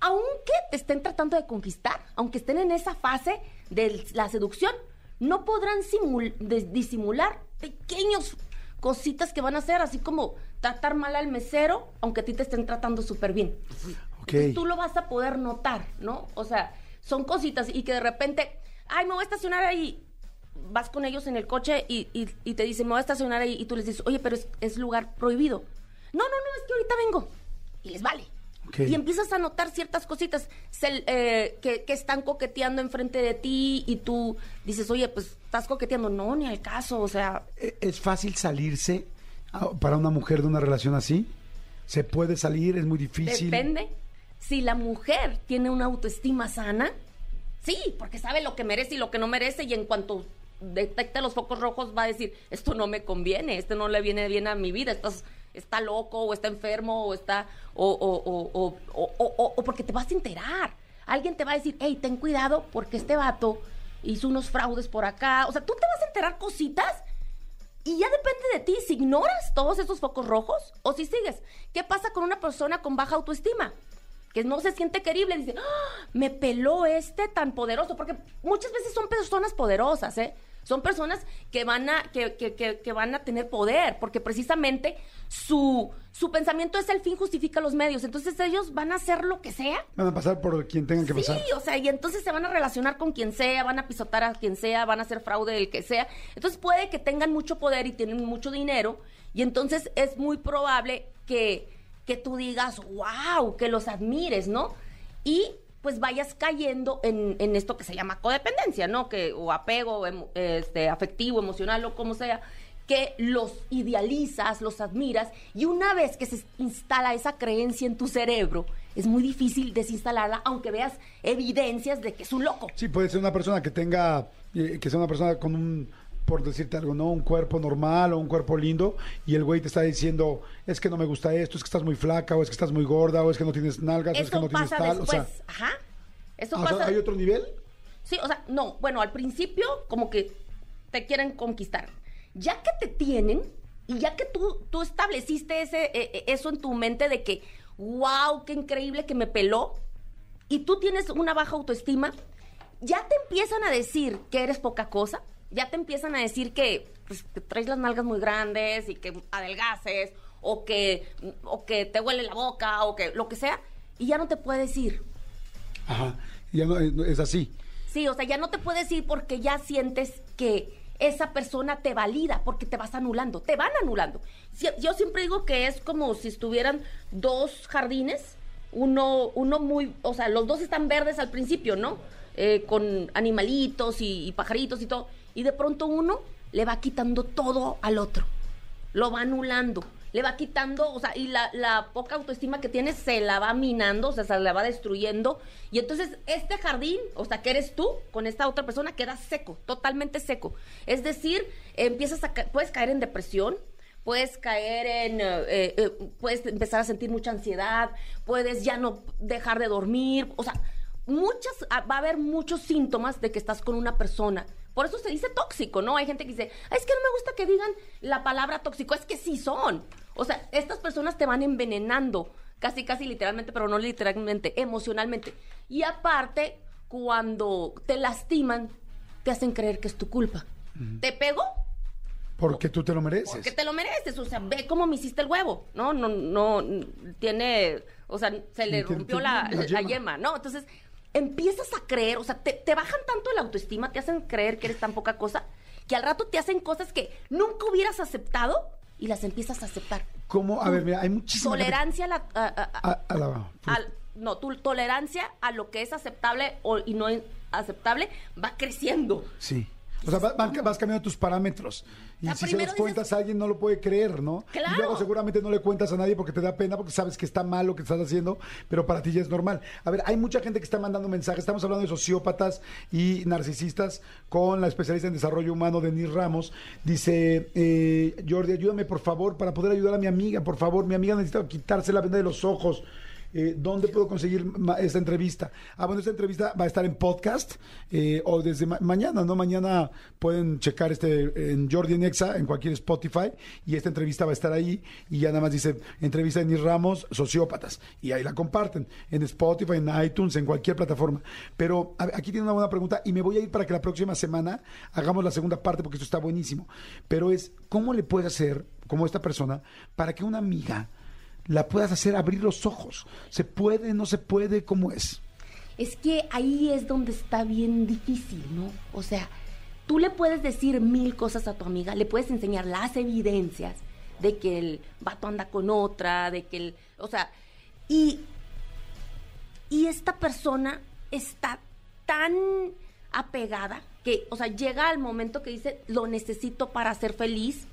aunque te estén tratando de conquistar, aunque estén en esa fase de la seducción, no podrán disimular pequeños cositas que van a hacer, así como tratar mal al mesero, aunque a ti te estén tratando súper bien. Ok. Entonces tú lo vas a poder notar, ¿no? O sea, son cositas y que de repente, ay, me voy a estacionar ahí. Vas con ellos en el coche y, y- y te dicen, me voy a estacionar ahí. Y tú les dices, oye, pero es, es lugar prohibido. No, no, no, es que ahorita vengo. Y les vale. Y empiezas a notar ciertas cositas se- eh, que, que están coqueteando enfrente de ti y tú dices, oye, pues estás coqueteando. No, ni al caso, o sea, ¿E- ¿Es fácil salirse para una mujer de una relación así? ¿Se puede salir? ¿Es muy difícil? Depende. Si la mujer tiene una autoestima sana, sí, porque sabe lo que merece y lo que no merece y en cuanto detecta los focos rojos va a decir, esto no me conviene, esto no le viene bien a mi vida, estás, está loco o está enfermo o está, o, o- o- o porque te vas a enterar. Alguien te va a decir, hey, ten cuidado porque este vato hizo unos fraudes por acá. O sea, tú te vas a enterar cositas y ya depende de ti si ignoras todos esos focos rojos o si sigues. ¿Qué pasa con una persona con baja autoestima? Que no se siente querible, dice, "Ah, me peló este tan poderoso, porque muchas veces son personas poderosas, ¿eh? Son personas que van a, que, que- que- que van a tener poder, porque precisamente su, su pensamiento es el fin justifica los medios. Entonces ellos van a hacer lo que sea Van a pasar por quien tengan que Sí, pasar. o sea, y entonces se van a relacionar con quien sea, van a pisotar a quien sea, van a hacer fraude del que sea. Entonces puede que tengan mucho poder y tienen mucho dinero, y entonces es muy probable que, que tú digas, wow, que los admires, ¿no? Y pues vayas cayendo en, en esto que se llama codependencia, ¿no? Que, o apego este, afectivo, emocional o como sea, que los idealizas, los admiras, y una vez que se instala esa creencia en tu cerebro, es muy difícil desinstalarla, aunque veas evidencias de que es un loco. Sí, puede ser una persona que tenga, eh, que sea una persona con un, por decirte algo, ¿no? Un cuerpo normal o un cuerpo lindo y el güey te está diciendo, es que no me gusta esto, es que estás muy flaca o es que estás muy gorda o es que no tienes nalgas o es que no tienes tal. después. O sea, Ajá. Eso ah, sea, pasa. ¿hay otro nivel? Sí, o sea, no, bueno, al principio como que te quieren conquistar. Ya que te tienen y ya que tú, tú estableciste ese, eh, eso en tu mente de que, wow, qué increíble que me peló, y tú tienes una baja autoestima, ya te empiezan a decir que eres poca cosa, ya te empiezan a decir que, pues, que traes las nalgas muy grandes y que adelgaces, o que, o que te huele la boca, o que lo que sea, y ya no te puedes ir. Ajá. Ya no, eh, es así. Sí, o sea, ya no te puedes ir porque ya sientes que esa persona te valida porque te vas anulando, te van anulando. Yo siempre digo que es como si estuvieran dos jardines, uno, uno muy, o sea, los dos están verdes al principio, ¿no? Eh, con animalitos y, y pajaritos y todo, y de pronto uno le va quitando todo al otro, lo va anulando, le va quitando, o sea, y la, poca autoestima que tienes se la va minando, o sea, se la va destruyendo. Y entonces este jardín, o sea, que eres tú con esta otra persona, queda seco, totalmente seco. Es decir, empiezas a, puedes caer en depresión, puedes caer en, eh, eh, eh, puedes empezar a sentir mucha ansiedad, puedes ya no dejar de dormir, o sea, muchas, ah, va a haber muchos síntomas de que estás con una persona. Por eso se dice tóxico, ¿no? Hay gente que dice, "Ay, es que no me gusta que digan la palabra tóxico, es que sí son. O sea, estas personas te van envenenando, casi, casi literalmente, pero no literalmente, emocionalmente. Y aparte, cuando te lastiman, te hacen creer que es tu culpa. ¿Te pego? Porque tú te lo mereces. Porque te lo mereces, o sea, ve cómo me hiciste el huevo, ¿no? No, no, tiene, o sea, se le rompió la, la la yema. yema. ¿no? Entonces, empiezas a creer, o sea, te, te bajan tanto la autoestima, te hacen creer que eres tan poca cosa, que al rato te hacen cosas que nunca hubieras aceptado y las empiezas a aceptar. ¿Cómo? A ver, mira, hay muchísima gente- Tolerancia a la... a- a- a- A- a la- al- no, tu tolerancia a lo que es aceptable o, y no aceptable va creciendo. Sí. O sea, vas cambiando tus parámetros. Y si se los cuentas a alguien, no lo puede creer, ¿no? Claro. Y luego seguramente no le cuentas a nadie porque te da pena, porque sabes que está mal lo que estás haciendo, pero para ti ya es normal. A ver, hay mucha gente que está mandando mensajes. Estamos hablando de sociópatas y narcisistas con la especialista en desarrollo humano, Denise Ramos. Dice, eh, Jordi, ayúdame por favor para poder ayudar a mi amiga, por favor. Mi amiga necesita quitarse la venda de los ojos. Eh, ¿Dónde puedo conseguir esta entrevista? Ah, bueno, esta entrevista va a estar en podcast eh, o desde ma- mañana, ¿no? Mañana pueden checar este en Jordi Nexa, en cualquier Spotify, y esta entrevista va a estar ahí. Y ya nada más dice entrevista de Nis Ramos, sociópatas. Y ahí la comparten en Spotify, en iTunes, en cualquier plataforma. Pero aquí tiene una buena pregunta y me voy a ir para que la próxima semana hagamos la segunda parte porque esto está buenísimo. Pero es, ¿cómo le puede hacer, como esta persona, para que una amiga la puedas hacer abrir los ojos. ¿Se puede, no se puede? ¿Cómo es? Es que ahí es donde está bien difícil, ¿no? O sea, tú le puedes decir mil cosas a tu amiga, le puedes enseñar las evidencias de que el vato anda con otra, de que el, o sea, y y esta persona está tan apegada que, o sea, llega al momento que dice, lo necesito para ser feliz,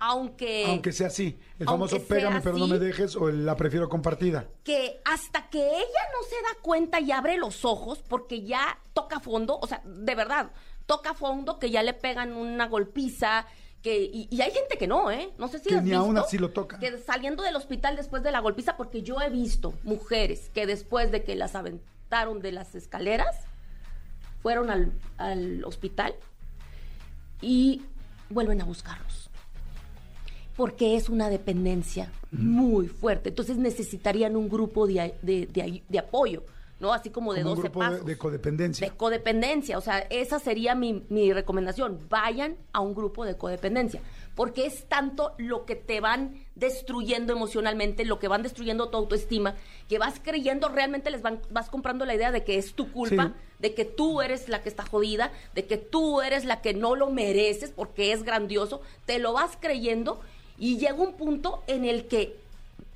aunque Aunque sea así. El famoso pégame pero no me dejes o el la prefiero compartida. que hasta que ella no se da cuenta y abre los ojos porque ya toca fondo, o sea, de verdad, toca fondo que ya le pegan una golpiza, que y, y hay gente que no, ¿eh? No sé si Que has ni visto aún así lo toca. Que saliendo del hospital después de la golpiza, porque yo he visto mujeres que después de que las aventaron de las escaleras, fueron al, al hospital y vuelven a buscarlos porque es una dependencia muy fuerte. Entonces necesitarían un grupo de, de- de- de apoyo, ¿no? Así como de Como un 12 grupo de, pasos. de codependencia. De codependencia, o sea, esa sería mi, mi recomendación. Vayan a un grupo de codependencia, porque es tanto lo que te van destruyendo emocionalmente, lo que van destruyendo tu autoestima, que vas creyendo, realmente les van, vas comprando la idea de que es tu culpa, Sí. de que tú eres la que está jodida, de que tú eres la que no lo mereces porque es grandioso, te lo vas creyendo y llega un punto en el que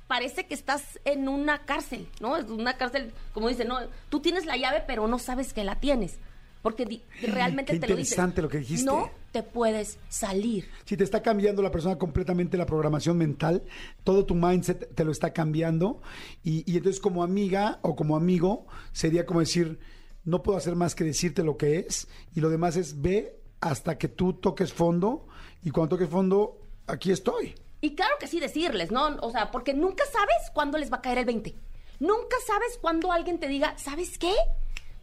parece que estás en una cárcel, ¿no? Es una cárcel, como dicen, no, tú tienes la llave, pero no sabes que la tienes. Porque di- realmente Qué te lo dicen. interesante lo que dijiste. No te puedes salir. Si te está cambiando la persona completamente la programación mental, todo tu mindset te lo está cambiando. Y, y entonces como amiga o como amigo sería como decir, no puedo hacer más que decirte lo que es. Y lo demás es ve hasta que tú toques fondo. Y cuando toques fondo, aquí estoy. Y claro que sí decirles, ¿no? O sea, porque nunca sabes cuándo les va a caer el 20. Nunca sabes cuándo alguien te diga, ¿sabes qué?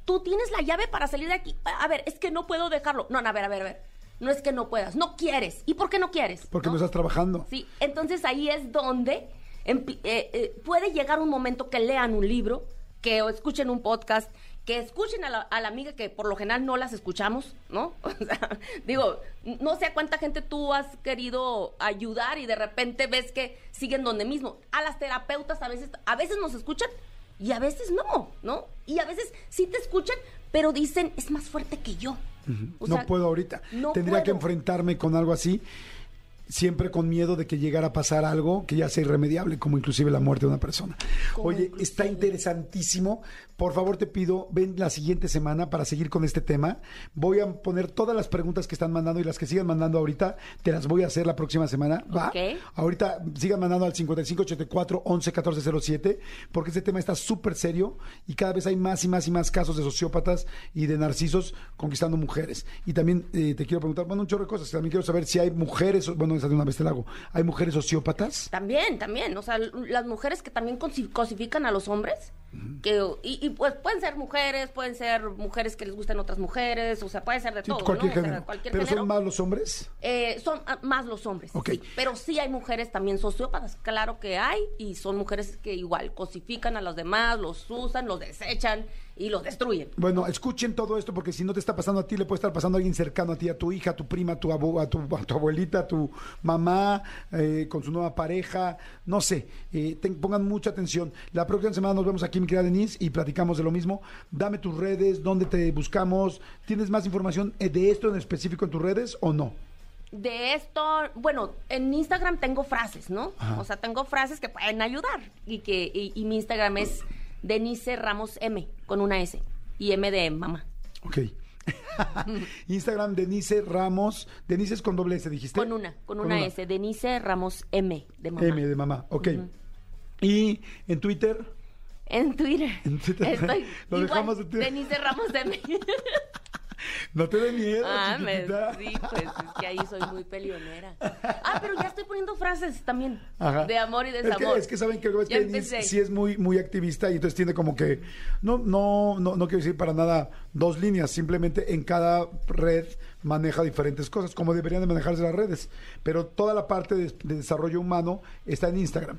Tú tienes la llave para salir de aquí. A ver, es que no puedo dejarlo. No, no, a ver, a ver, a ver. No es que no puedas, no quieres. ¿Y por qué no quieres? Porque no, estás trabajando. Sí, entonces ahí es donde eh, eh, puede llegar un momento que lean un libro, que o escuchen un podcast, que escuchen a la, a la amiga que por lo general no las escuchamos, ¿no? O sea, digo, no sé a cuánta gente tú has querido ayudar y de repente ves que siguen donde mismo. A las terapeutas a veces, a veces nos escuchan y a veces no, ¿no? Y a veces sí te escuchan, pero dicen, es más fuerte que yo. O no puedo ahorita. no Tendría que enfrentarme con algo así, siempre con miedo de que llegara a pasar algo que ya sea irremediable, como inclusive la muerte de una persona. Oye, inclusive. está interesantísimo. Por favor, te pido, ven la siguiente semana para seguir con este tema. Voy a poner todas las preguntas que están mandando y las que sigan mandando ahorita, te las voy a hacer la próxima semana. ¿va? Ahorita sigan mandando al 5584 11 1407, porque este tema está súper serio y cada vez hay más y más y más casos de sociópatas y de narcisos conquistando mujeres. Y también eh, te quiero preguntar, bueno, un chorro de cosas. También quiero saber si hay mujeres, bueno, de una vez te la hago. ¿Hay mujeres sociópatas? También, también. O sea, las mujeres que también cosi- cosifican a los hombres, que y, y, pues pueden ser mujeres, pueden ser mujeres que les gusten otras mujeres, o sea, puede ser de Sí, todo, cualquier ¿no? O sea, género. cualquier ¿Pero género. son más los hombres? Eh, son ah, más los hombres. Ok. sí. Pero sí hay mujeres también sociópatas, claro que hay, y son mujeres que igual cosifican a los demás, los usan, los desechan y los destruyen. Bueno, escuchen todo esto porque si no te está pasando a ti, le puede estar pasando a alguien cercano a ti, a tu hija, a tu prima, a tu, abu- a tu, a tu abuelita, a tu mamá, eh, con su nueva pareja, no sé. eh, pongan mucha atención. La próxima semana nos vemos aquí, mi querida Denise, y platicamos de lo mismo. Dame tus redes, dónde te buscamos. ¿Tienes más información eh, de esto en específico en tus redes o no? De esto, bueno, en Instagram tengo frases, ¿no? Ajá. O sea, tengo frases que pueden ayudar y que y, y mi Instagram es Denise Ramos M con una S y M de mamá. Ok. Instagram, Denise Ramos. Denise es con doble S, dijiste. Con una, con una S, Denise Ramos M de mamá. M de mamá, ok. Y en Twitter. En Twitter. En Twitter. Estoy Lo igual, dejamos en Twitter. Denise Ramos M. No te dé miedo, ah, me, sí, pues es que ahí soy muy peleonera. Ah, pero ya estoy poniendo frases también Ajá. de amor y Es desamor. que, es que saben que, es que Denise sí es muy, muy activista y entonces tiene como que, no, no, no, no quiero decir para nada dos líneas, simplemente en cada red maneja diferentes cosas, como deberían de manejarse las redes. Pero toda la parte de, de desarrollo humano está en Instagram.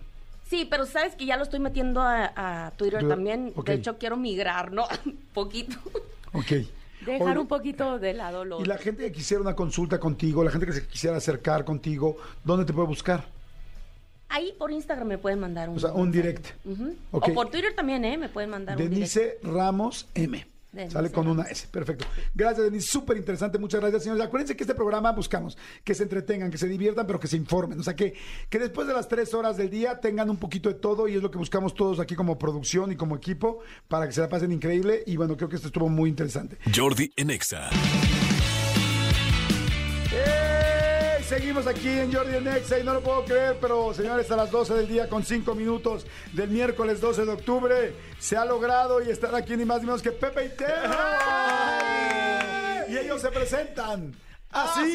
Sí, pero sabes que ya lo estoy metiendo a, a Twitter también. De hecho, quiero migrar, ¿no? Un poquito. Ok. Dejar Oye, un poquito de lado lo Y la gente que quisiera una consulta contigo, la gente que se quisiera acercar contigo, ¿dónde te puede buscar? Ahí por Instagram me pueden mandar un O sea, un mensaje. direct. O por Twitter también, ¿eh? Me pueden mandar un direct. Denise Ramos M. Denise Sale con una. S. Perfecto. Gracias, Denise. Súper interesante. Muchas gracias, señores. Acuérdense que este programa buscamos que se entretengan, que se diviertan, pero que se informen. O sea, que, que después de las tres horas del día tengan un poquito de todo y es lo que buscamos todos aquí como producción y como equipo para que se la pasen increíble. Y bueno, creo que esto estuvo muy interesante. Jordi en Seguimos aquí en Jordi en Exa y no lo puedo creer, pero señores, a las 12 del día con 5 minutos del miércoles 12 de octubre se ha logrado y están aquí ni más ni menos que Pepe y Teo. Y ellos se presentan así.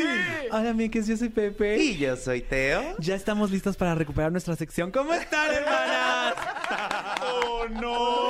Hola, amigues, yo soy Pepe. Y yo soy Teo. Ya estamos listos para recuperar nuestra sección. ¿Cómo están, hermanas? ¡Oh, no!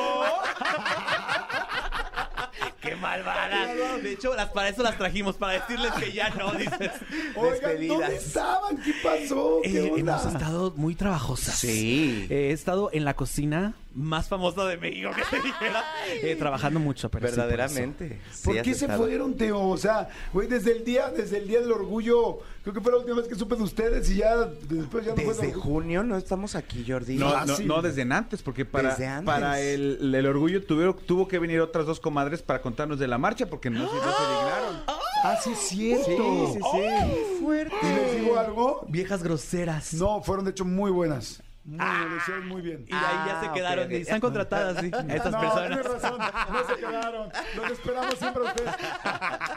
¡Qué malvada! De hecho, las, para eso las trajimos, para decirles que ya no, dices. Oigan, ¿dónde estaban? ¿Qué pasó? ¿Qué Eh, hemos estado muy trabajosas. Sí. Eh, he estado en la cocina más famosa de México, que se dijera. Eh, trabajando mucho, pero sí, por. Verdaderamente. ¿Por Sí, qué has se estado. fueron, Teo? O sea, güey, desde el día, desde el día del orgullo, creo que fue la última vez que supe de ustedes y ya después ya no fue Desde junio no estamos aquí, Jordi. No, Ah, no, no, desde antes, porque para, Desde antes. para el, el orgullo tuvieron, tuvo que venir otras dos comadres para contarnos de la marcha, porque no, se- no se dignaron. Ah, sí, es cierto. Sí, sí, sí. fuerte. ¿Y les digo algo? Viejas groseras. No, fueron de hecho muy buenas. Muy, lo hicieron muy bien. Y ahí ya se Ah, quedaron. y. Están contratadas, sí, estas no, personas. tienes razón, no se quedaron. Los esperamos siempre a ustedes.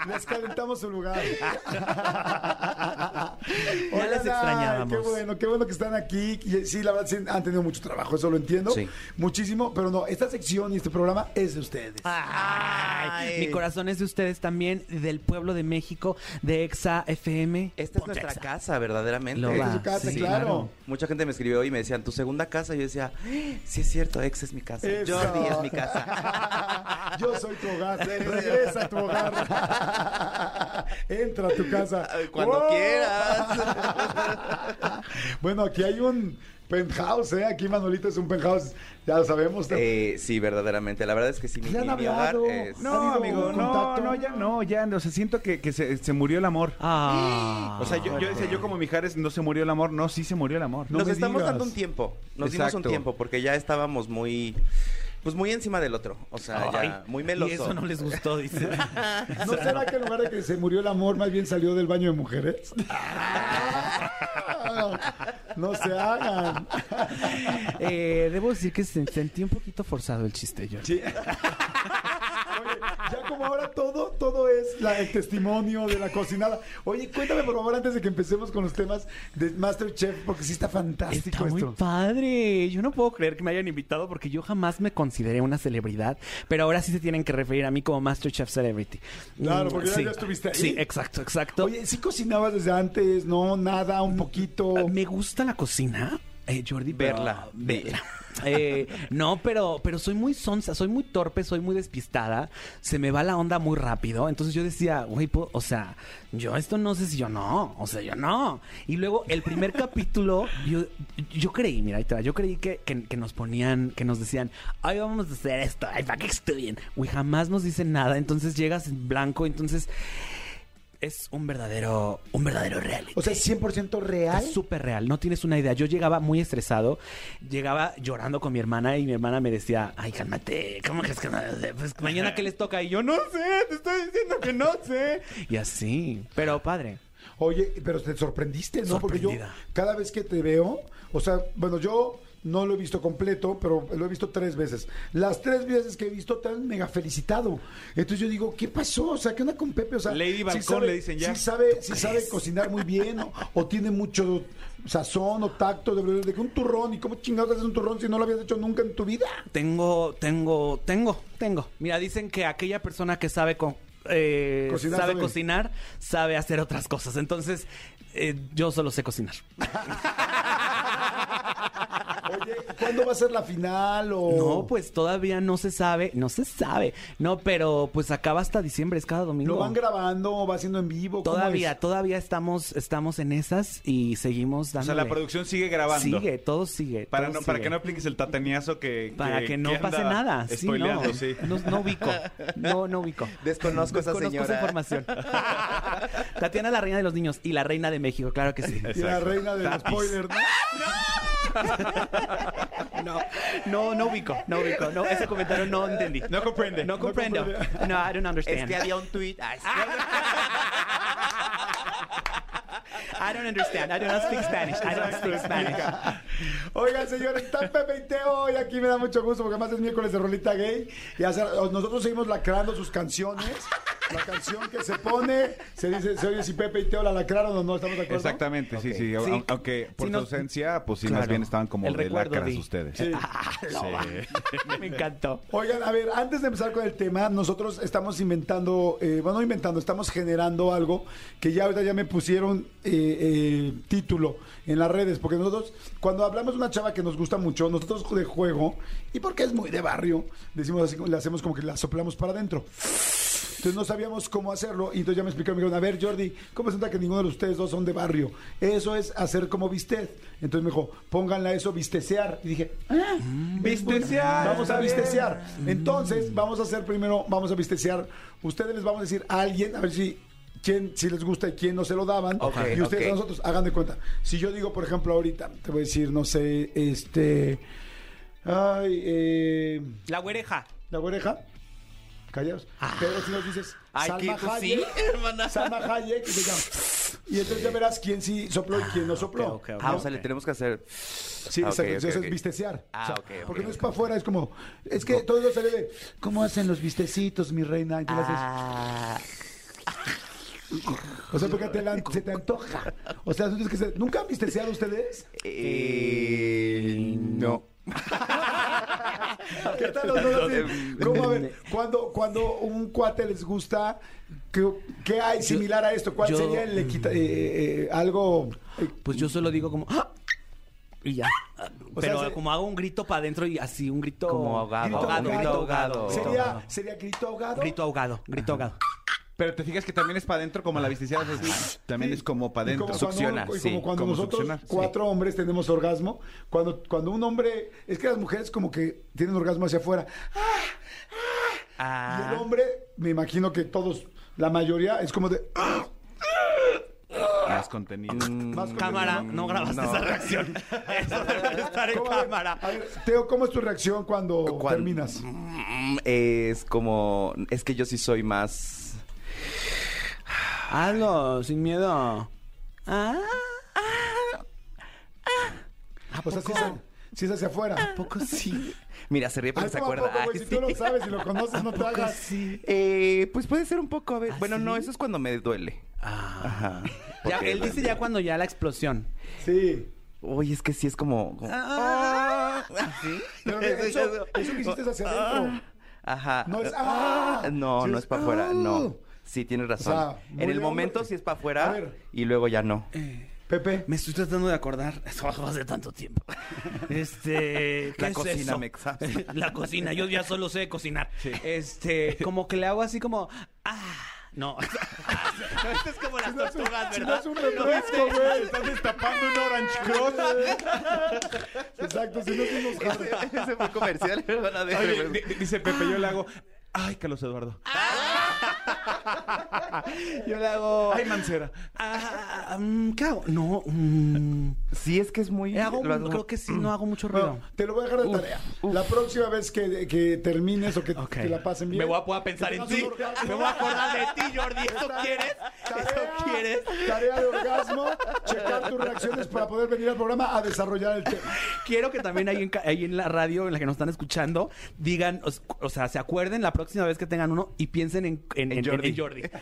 Les calentamos su lugar. Ya les ay, extrañábamos. Qué bueno, qué bueno que están aquí. Y sí, la verdad, sí, han tenido mucho trabajo, eso lo entiendo. Sí. Muchísimo, pero no, esta sección y este programa es de ustedes. Ay, Ay. mi corazón es de ustedes también, del pueblo de México, de Exa FM. Esta es Ponte nuestra Exa. casa, verdaderamente. Lo Esta es va, su casa, sí, claro. Mucha gente me escribió y me decían, ¿tu segunda casa? Yo decía, sí es cierto, ex es mi casa. Eso. Jordi es mi casa. Yo soy tu hogar. Regresa a tu hogar. Entra a tu casa. Cuando quieras. Bueno, aquí hay un penthouse, ¿eh? Aquí Manolito es un penthouse. Ya lo sabemos. Eh, sí, verdaderamente. La verdad es que sí, mi, ¿Le han mi- hogar es... ¿Ha No, amigo, no, no, ya no, ya, no, o sea, siento que, que se, se murió el amor. Ah. O sea, yo, yo decía, yo como Mijares, no se murió el amor, no, sí se murió el amor. No Nos estamos digas. dando un tiempo. Nos dimos un tiempo porque ya estábamos muy... Pues muy encima del otro. O sea, Ay, ya muy meloso. Y eso no les gustó, dice. ¿No será que en lugar de que se murió el amor, más bien salió del baño de mujeres? no se hagan. Eh, debo decir que se- sentí un poquito forzado el chiste yo. Sí. Ya como ahora todo, todo es la- el testimonio de la cocinada. Oye, cuéntame por favor antes de que empecemos con los temas de Masterchef, porque sí está fantástico Está muy esto. padre. Yo no puedo creer que me hayan invitado porque yo jamás me consideré una celebridad, pero ahora sí se tienen que referir a mí como Masterchef Celebrity. Claro, Mm, porque ya- sí. ya estuviste ahí. Sí, exacto, exacto. Oye, ¿sí cocinabas desde antes? No, nada, un poquito. me gusta la cocina. Eh, Jordi, pero- Verla. Verla. Eh, no, pero, pero soy muy sonsa, soy muy torpe, soy muy despistada. Se me va la onda muy rápido. Entonces yo decía, güey, o sea, yo esto no sé si yo no. O sea, yo no. Y luego el primer capítulo, yo, yo creí, mira, yo creí que, que, que nos ponían, que nos decían, ay, vamos a hacer esto, ay, para que estudien. Güey, jamás nos dicen nada. Entonces llegas en blanco, entonces es un verdadero, un verdadero reality. O sea, es 100% real. Es súper real, no tienes una idea. Yo llegaba muy estresado, llegaba llorando con mi hermana y mi hermana me decía, ay, cálmate, ¿cómo crees que no? Pues mañana que les toca y yo no sé, te estoy diciendo que no sé. Y así, pero padre. Oye, pero te sorprendiste, ¿no? Porque yo cada vez que te veo, o sea, bueno, yo no lo he visto completo, pero lo he visto tres veces. Las tres veces que he visto te han mega felicitado. Entonces yo digo, ¿qué pasó? O sea, ¿qué onda con Pepe? O sea, Lady Balcón sabe, le dicen ya. Sí sabe, sí sabe cocinar muy bien, o, o tiene mucho sazón o tacto de, de un turrón. ¿Y cómo chingados haces un turrón si no lo habías hecho nunca en tu vida? Tengo, tengo, tengo, tengo. Mira, dicen que aquella persona que sabe con, eh, Cocinar sabe sabe. cocinar, sabe hacer otras cosas. Entonces, eh, yo solo sé cocinar. ¿cuándo va a ser la final? O... No, pues todavía no se sabe, no se sabe. No, pero pues acaba hasta diciembre, es cada domingo. ¿Lo van grabando o va haciendo en vivo? ¿Cómo Todavía, es? todavía estamos, estamos en esas y seguimos O dando. sea, la producción sigue grabando. sigue, todo sigue. Para, todo no, para que no apliques el tateñazo que. Para que, no pase nada. Sí, no. sí. No, no ubico. No, no ubico. Desconozco esa Desconozco esa señora. información. Tatiana, la reina de los niños y la reina de México, claro que sí. Y la reina del spoiler, ¿no? No, no, no ubico, no ubico. No, ese comentario no entendí. No comprende. No comprendo. No, I don't understand. Es que había un tweet. Ay. I don't understand. I do not speak Spanish. I don't speak Spanish. Oigan, señores, está Pepe y Teo y aquí me da mucho gusto porque además es miércoles de Rolita Gay y hacer- nosotros seguimos lacrando sus canciones. La canción que se pone, se dice, se oye si Pepe y Teo la lacraron o no, ¿estamos de acuerdo? Exactamente, sí, sí. Sí. Au- Aunque por Sí, su no- ausencia, pues sí, Claro. más bien estaban como El de recuerdo lacras de- ustedes. Sí. Ah, no. Me encantó. Oigan, a ver, antes de empezar con el tema, nosotros estamos inventando, eh, bueno, no inventando, estamos generando algo que ya ahorita ya me pusieron eh, eh, título en las redes, porque nosotros, cuando hablamos de una chava que nos gusta mucho, nosotros de juego, y porque es muy de barrio, decimos así, le hacemos como que la soplamos para adentro. Entonces no sabíamos cómo hacerlo y entonces ya me explicaron, me dijeron, a ver Jordi, ¿cómo se que ninguno de ustedes dos son de barrio? Eso es hacer como vistez. Entonces me dijo, pónganla eso, vistecear. Y dije, ah, Vistecear, Vamos a vistecear. Entonces vamos a hacer primero, vamos a vistecear. Ustedes les vamos a decir a alguien, a ver si... Quién si les gusta y quién no se lo daban. Y ustedes a nosotros hagan de cuenta. Si yo digo, por ejemplo, ahorita, te voy a decir, no sé, este. Ay, eh. La güereja. La oreja. Callados. Pero si nos dices Ay, Salma. Pues Hayek, sí, hermana. Salma Hayek, y, te llamas. y entonces ya verás quién sí sopló y quién no sopló. ok, ok. Ah, ¿no? o sea, le tenemos que hacer. Sí, Ah, ok, exacto. ok, eso es vistecear. Ah, O sea, ok, ok, porque no es para afuera, es como. Es que todo eso sale de. ¿Cómo hacen los vistecitos, mi reina? Y tú le haces- Ah, O sea, porque te la- se te antoja. O sea, ¿tú que se- ¿nunca han visteceado ustedes? eh, no. ¿Qué tal los dos así? ¿Cómo a ver? Cuando, cuando un cuate les gusta, ¿qué, qué hay similar a esto? ¿Cuál yo- sería el equita- eh, eh, algo? eh, Pues yo solo digo como... "Ah", Y ya. O sea, Pero se- como hago un grito para adentro y así un grito... Como ahogado. Grito ahogado. ahogado. Grito ahogado. ¿Sería, ¿Sería grito ahogado? Grito ahogado. Grito ahogado. Pero te fijas que también es para adentro, como la visticiada. o sea, también Sí. es como para Y adentro. cuando- Succiona, y como sí, cuando como nosotros succionar, sí. cuatro hombres tenemos orgasmo, cuando, cuando un hombre, es que las mujeres como que tienen orgasmo hacia afuera. Y Ah, el hombre, me imagino que todos, la mayoría, es como de... Más contenido. mm, Más Cámara, no grabaste no. esa reacción. Eso debe estar en ¿Cómo? A ver, cámara. a ver, Teo, ¿cómo es tu reacción cuando, Cuan- terminas? mm, Es como. Es que yo sí soy más. Hazlo, sin miedo. Ah, O sea, si es, si es hacia afuera. poco sí. Mira, se ríe porque Ay, se ¿cómo a acuerda. poco? Ay, si tú sí. lo sabes y lo conoces, no te hagas. Eh, pues puede ser un poco, a ver. ¿Ah, bueno, no, sí? eso es cuando me duele. Ah. Ajá. Ya, él dice ya cuando ya la explosión. Sí. Uy, es que sí es como. como- Ah. ¿Sí? Pero eso, eso que hiciste es hacia adentro. Ajá. No es, ah. No, Sí no es, es para afuera, ah. no. Sí, tienes razón. O sea, en el de momento hombre. sí es para afuera y luego ya no. Pepe. Me estoy tratando de acordar. Eso hace tanto tiempo. Este. ¿qué La es cocina eso? me exhausta. La cocina. Yo ya solo sé cocinar. Este. Como que le hago así como. Ah. No. no, esto es como las tortugas, Si no ¿verdad? es un refresco, güey. Estás destapando un Orange Cross. Exacto, si no es unos jarros. Ese fue comercial. van a ver. Oye, di- di- dice Pepe, yo le hago. Ay, Carlos Eduardo. Yo le hago. Ay, Mancera. Ah, mm, ¿Qué hago? No. mm, Sí, es que es muy... hago, lo hago- creo que sí, no hago mucho ruido. Bueno, te lo voy a dejar de tarea. La próxima vez que, que termines o que la pasen bien. Me voy a, a pensar en ti. Me voy a acordar de ti, Jordi. ¿Eso Tarea- quieres? ¿Eso quieres? tarea de orgasmo, checar tus reacciones para poder venir al programa a desarrollar el tema. Quiero que también ahí en, ahí en la radio en la que nos están escuchando digan, o, o sea, se acuerden la próxima vez que tengan uno y piensen en, en, en- Jordi. en Jordi.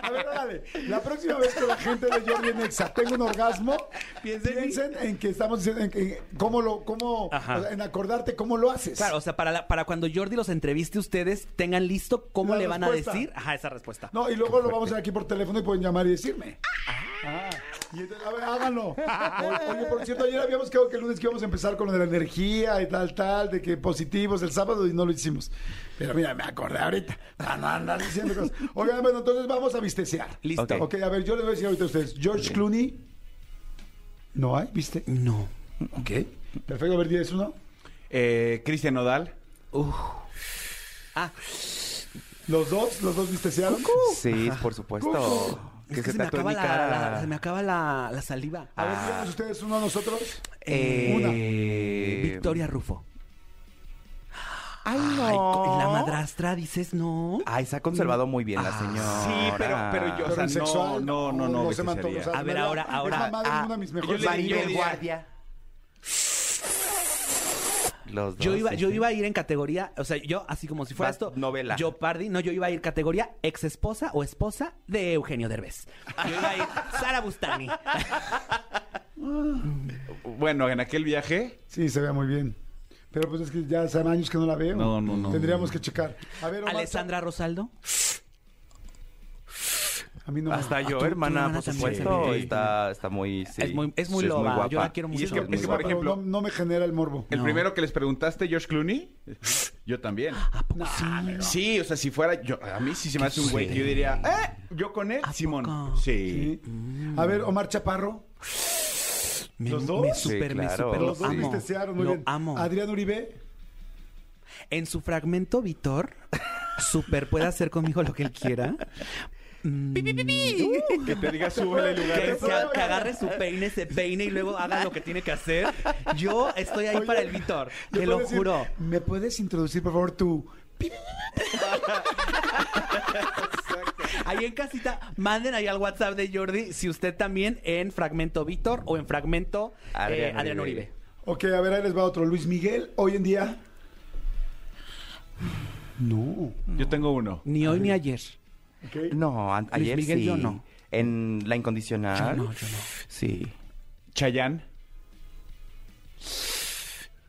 A ver, órale. La próxima vez que la gente de Jordi en Exa tenga un orgasmo, Piensen en- piensen en que estamos diciendo, en, que- cómo lo, cómo, Ajá. o sea, en acordarte cómo lo haces. Claro, o sea, para, la- para cuando Jordi los entreviste ustedes, tengan listo cómo La le van respuesta. a decir. Ajá, esa respuesta. No, y luego lo vamos a hacer aquí por teléfono y pueden llamar y decirme. Ah, y entonces, a ver, háganlo. Oye, por cierto, ayer habíamos quedado que el lunes que íbamos a empezar con lo de la energía y tal, tal, de que positivos el sábado y no lo hicimos. Pero mira, me acordé ahorita. Andar diciendo cosas. Oigan, bueno, entonces vamos a vistesear. Listo. Ok. Ok, a ver, yo les voy a decir ahorita a ustedes. George Clooney. ¿No hay? ¿Viste? No. Ok. Perfecto, a ver, ¿tienes uno? Eh, Cristian Nodal. Ah, ¿Los dos? ¿Los dos vistesearon? Sí, por supuesto. es Que que se se me acaba, la, cara. la- se me acaba la, la saliva. A ver, díganos ustedes uno a nosotros. Eh, Victoria Rufo. Ay, Ay, no. la madrastra dices no. Ay, se ha conservado muy bien la señora. Sí, pero, pero yo, o Pero sea, en sexual, no, no, no, no, se me antoja. besaría. O sea, A ver, ahora- ahora- Es la madre de ah, una de mis yo mejores le- amigas. yo Maribel diría- Guardia. Los dos. Yo iba, sí, yo sí. iba a ir en categoría, o sea, yo así como si fuera Vas esto. novela. Yo pardi, no, yo iba a ir categoría ex esposa o esposa de Eugenio Derbez. Yo iba a ir Sara Bustani. Bueno, en aquel viaje, Sí, se ve muy bien. Pero pues es que ya hace años que no la veo. No, no, no. Tendríamos que checar. A ver, Omar, Alessandra Rosaldo. A mí no me- Hasta yo, tu hermana, por supuesto. Está, está muy... sí. Es muy, es muy Sí, loba. guapa. yo la quiero mucho. Y es que- Es que, por ejemplo- no, no me genera el morbo. el No. primero que les preguntaste, George Clooney, yo también. ¿A poco sí? Sí, o sea, si fuera yo, a mí sí se me hace un güey que yo diría, ¿eh? Yo con él, ¿A Simón. Sí. A ver, Omar Chaparro. Me, ¿Los dos? Me Sí, super, me claro. super Los lo dos amo. muy lo bien. amo. Adrián Uribe. En su fragmento, Vitor, super puede hacer conmigo lo que él quiera. Mm, Que te diga, súbele el que, lugar. que- que agarre su peine, se peine y luego haga lo que tiene que hacer. Yo estoy ahí Oye, para el Vitor. ¿le Te lo decir, juro. ¿Me puedes introducir, por favor, tu... Ahí en casita, manden ahí al WhatsApp de Jordi si usted también en fragmento Víctor o en fragmento eh, Adrián Adrián, Uribe. Uribe. Ok, a ver, ahí les va otro. Luis Miguel, hoy en día... No. Yo tengo uno. Ni hoy ni ayer. No, an- Luis ayer Miguel, sí. yo no. En La Incondicional. Yo no, yo no. Sí. Chayanne.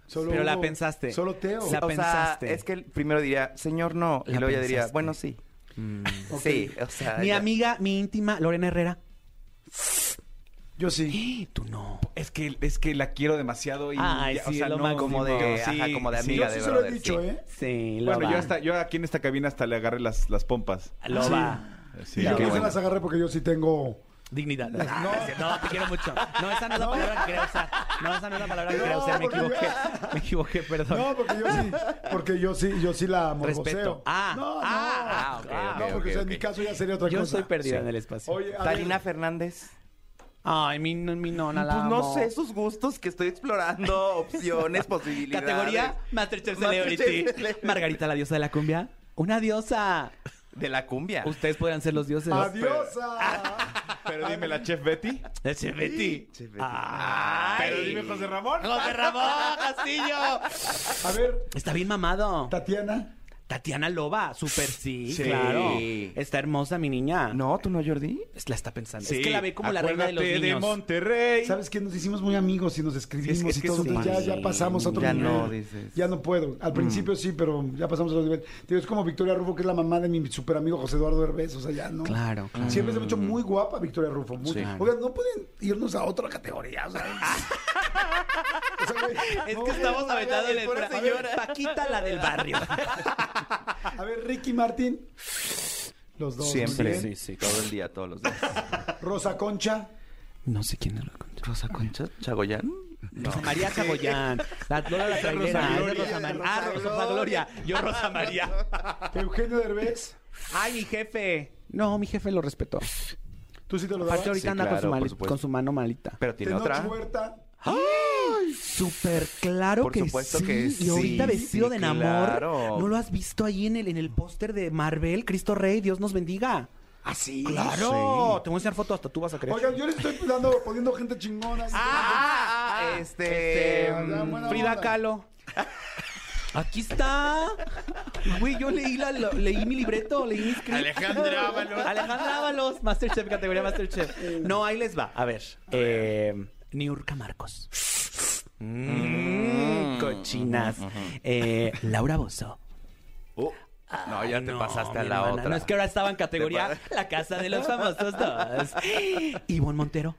Solo Pero la pensaste. Solo Teo. La o pensaste. sea, es que el primero diría, señor, no. Y La luego ya diría, pensaste. bueno, sí. Ok. Sí, o sea. Mi ya. amiga, mi íntima, Lorena Herrera. Yo sí. Tú no. Es que, es que la quiero demasiado y... Ay, ya, sí, es lo máximo. Como de, Sí, ajá, como de sí. amiga Yo sí de se lo he brother, dicho, sí. ¿eh? Sí, lo Bueno, va. yo, hasta, yo aquí en esta cabina hasta le agarré las, las pompas. Lo Sí. va. Sí, y yo qué no se bueno. las agarré porque yo sí tengo... Dignidad. No, no, te quiero mucho. No, esa no es la palabra que quería usar. No, esa no es la palabra que quería No, usar. Me porque equivoqué. yo- Me equivoqué, perdón. No, porque yo sí, porque yo sí, yo sí la morboseo. Respeto. Ah, no, no. ah, ok, no, porque o sea, ok, en mi ok. caso ya sería otra Yo cosa. soy perdida Sí. en el espacio. Oye, a Talina ver, Fernández. Ay, mi, mi nona la Pues no amo. sé sus gustos que estoy explorando, opciones, posibilidades. Categoría Masterchef Celebrity. Celebrity. Margarita, la diosa de la cumbia. Una diosa. De la cumbia. Ustedes podrían ser los dioses. adiosa. Pero dime, la chef Betty. De Chef Betty. Chef Betty. Ay. Pero dime, José Ramón. José Ramón Castillo. A ver, Está bien mamado. Tatiana. Tatiana Loba, súper sí, Sí. claro. Está hermosa mi niña. No, ¿tú no, Jordi? Es- la está pensando. Sí, Es que la ve como la reina de los niños. Monterrey. ¿Sabes qué? Nos hicimos muy amigos y nos escribimos Es que- es y que todo. es ya, ya pasamos a otro Ya nivel. no, dices. Ya no puedo. Al principio sí, pero ya pasamos a otro nivel. Digo, es como Victoria Rufo, que es la mamá de mi super amigo José Eduardo Herbés. O sea, ya no. Claro, claro. Siempre se ha hecho muy guapa Victoria Rufo. Muy... Sí. Oigan, no pueden irnos a otra categoría. O sea, o sea, güey, Es no, que estamos no, aventando a ver, el señora. Paquita, la del barrio. A ver, Ricky Martín. Los dos. Siempre. bien. sí. Todo el día, todos los días. Rosa Concha. No sé quién es la concha. ¿Rosa Concha? ¿Chagoyán? Rosa María Chagoyán. La Lola la trailera. Rosa de Gloria. Rosa María. Ah, Rosa Gloria. Yo Rosa María. Eugenio Derbez. Ay, mi jefe. No, mi jefe lo respetó. Tú sí te lo dabas. Aparte ahorita Sí, anda con, su por mali- supuesto. con su mano malita. Pero tiene Tenoch otra. Huerta. Súper claro Por que supuesto sí. que Y ahorita sí, vestido sí, de enamor. claro. ¿No lo has visto ahí en el, en el póster de Marvel? Cristo Rey, Dios nos bendiga. Ah, sí. Claro. Te voy a enseñar fotos, hasta tú vas a creer. Oigan, yo les estoy dando, poniendo gente chingona. Ah, este... Este, buena Frida onda. Kahlo. Aquí está. Güey, yo leí, la, lo- leí mi libreto, leí mi script. Alejandra Ábalos. Alejandra Ábalos, Masterchef, categoría Masterchef. No, ahí les va. A ver. Eh, Niurka Marcos. Mm, cochinas. Eh, Laura Bozo. Oh, no, ya te No, pasaste a la hermana. otra. No, es que ahora estaba en Te categoría La Casa de los Famosos dos. Ivonne Montero.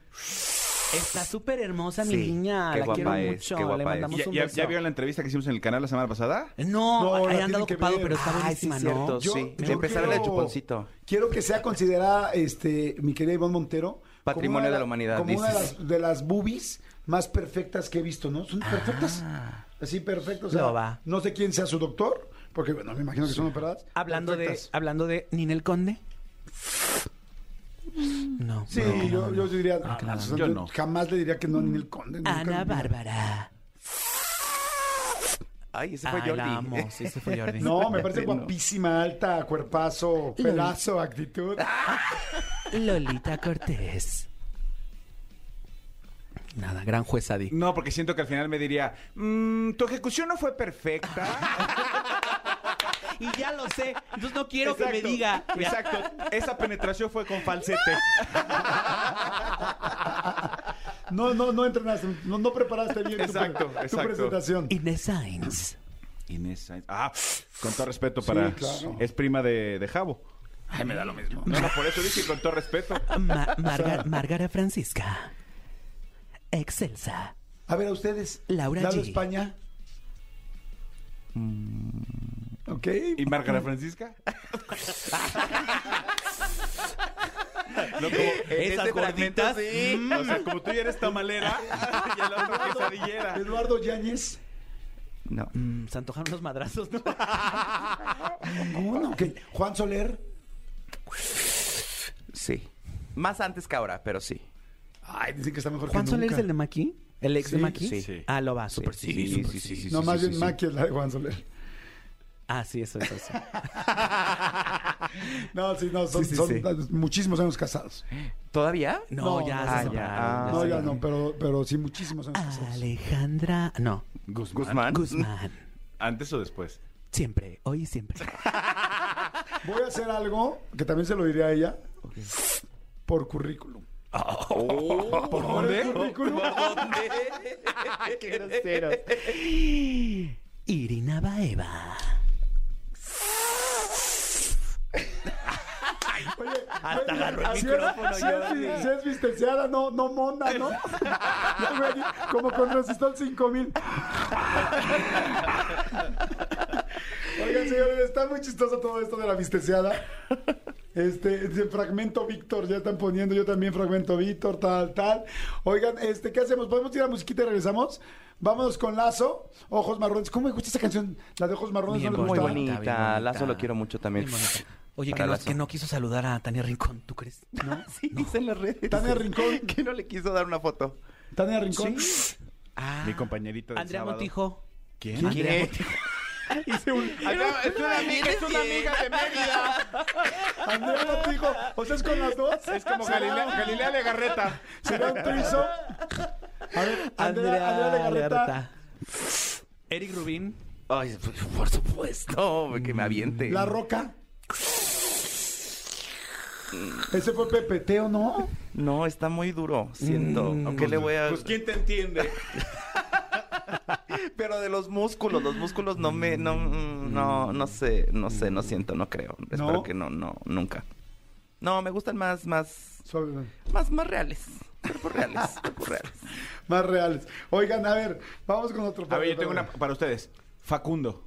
Está súper hermosa mi Sí, niña. qué la quiero guapa es, mucho. qué guapa Le es. mandamos ¿Ya, un ya, beso. ya vieron la entrevista que hicimos en el canal la semana pasada? No, No, la ahí tienen andado que ocupado, ver. pero está Ay, sí, buenísima, ¿no? cierto. Yo, Sí, yo empezar el quiero- chuponcito. Quiero que sea considerada, este, mi querida Ivonne Montero, Patrimonio como una de la humanidad, Como una de las, de las boobies más perfectas que he visto, ¿no? Son perfectas. Ah. Así perfectas. o sea, Lo va. No sé quién sea su doctor, porque bueno, me imagino que son operadas. Hablando de, hablando de Ninel Conde. No. Sí, no, yo, no, yo no. diría, Ah, claro. o sea, Yo yo no. jamás le diría que no ni el conde. Ana. Bárbara. Ay, ese fue Ay, Jordi. la amo. Sí, ese fue Jordi. No, me parece guapísima, alta, cuerpazo, pelazo, actitud. Lolita Cortés. Nada, gran jueza Di. No, porque siento que al final me diría, "Mm, tu ejecución no fue perfecta. Y ya lo sé. Entonces no quiero que me diga. Exacto. Esa penetración fue con falsete. No, no, no entrenaste, no, no preparaste bien tu Exacto, tu, presentación. Inés Sainz. Inés Sainz. Ah, con todo respeto para... Sí, claro. Es prima de, de Javo. Ay, me da lo mismo. No, no, por eso dije con todo respeto. Ma- Francisca. Excelsa. A ver, a ustedes. Laura Lalo G. España. Ok. ¿Y Márgara Francisca? No, como, Esas Ese gorditas. sí. mm, o sea, como tú ya eres tamalera y el otro quesadillera. Eduardo Yáñez. No. mm, se antojaron unos madrazos, ¿no? Ninguno. Ok. Juan Soler. Sí. Más antes que ahora, pero sí. Ay, dicen que está mejor ¿Juan que Soler nunca. es el de Maki? ¿El ex de Sí, Maki? sí. Sí. Ah, lo va, súper Sí, sí. sí, sí, sí, sí. No, más bien sí. Maki es la de Juan Soler. Ah, sí, eso, eso, eso. No, sí, no, son, Sí, sí, son sí. muchísimos años casados. ¿Todavía? No, No, ya no, se ah, separaron, ya, ya ah. No, ya no, pero, pero sí, muchísimos años casados. Alejandra. No. Guzmán. Guzmán. ¿Antes o después? Siempre, hoy y siempre. Voy a hacer algo que también se lo diré a ella. Por currículum. ¿Por dónde? currículum? ¡Qué groseros! Irina Baeva. Oye, Hasta agarró el así micrófono, es, si es, si es vistenciada, no, no mona, ¿no? Como con resistor 5000. Oigan, señores, está muy chistoso todo esto de la vistenciada. Este, fragmento Víctor, ya están poniendo, yo también fragmento Víctor, tal, tal. Oigan, este, ¿qué hacemos? ¿Podemos ir a musiquita y regresamos? Vámonos con Lazo, Ojos Marrones. ¿Cómo me gusta esa canción? La de Ojos Marrones, Bien ¿no les Muy gusta? bonita. bonita. bien bonita. Lazo lo quiero mucho también. Oye, que no, que no quiso saludar a Tania Rincón, ¿tú crees? ¿No? Sí, dice en las redes. Tania Rincón. Que no le quiso dar una foto. Tania Rincón. Ah, Mi compañerito del Andrea sábado. Montijo. ¿Quién? Andrea ¿Qué? Montijo. Hice un... Es una amiga, es una amiga de Mérida. Andrea Montijo. O sea, es con las dos. Es como ¿Será- Galilea, Galilea Legarreta. ¿Será un trizo? A ver, Andrea, Andrea Legarreta. Eric Rubín. Ay, por- por supuesto, que me aviente. La Roca. Ese fue Pepeteo, ¿no? No, está muy duro, siento. Mm, Aunque le voy a... Pues quién te entiende. Pero de los músculos, los músculos no me... No, mm, no, no sé, no sé, no siento, no creo. Espero que no, no, nunca. No, me gustan más, más, Suave. más, más reales. Cuerpos reales, cuerpos reales. Más reales. Oigan, a ver, vamos con otro. A ver, yo tengo una para ustedes. Facundo.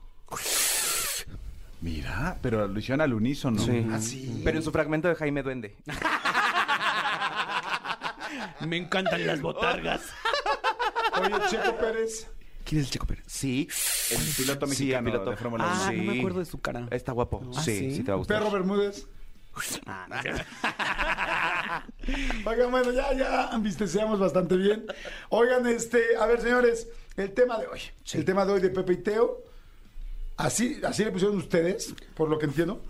Mira, pero lo hicieron al unísono. Sí. Ah, sí. Pero en su fragmento de Jaime Duende. Me encantan las botargas. Oye, Checo Pérez. ¿Quién es el Checo Pérez? Sí. El piloto Sí, mexicano el piloto. de Fórmula Ah, 1. no me Sí. acuerdo de su cara. Está guapo. Ah, sí, sí. sí, te va a gustar. Perro Bermúdez. Oigan, bueno, ya, ya ambisteceamos bastante bien. Oigan, este, a ver, señores, el tema de hoy. El tema de hoy de Pepe y Teo. Así, así le pusieron ustedes, por lo que entiendo.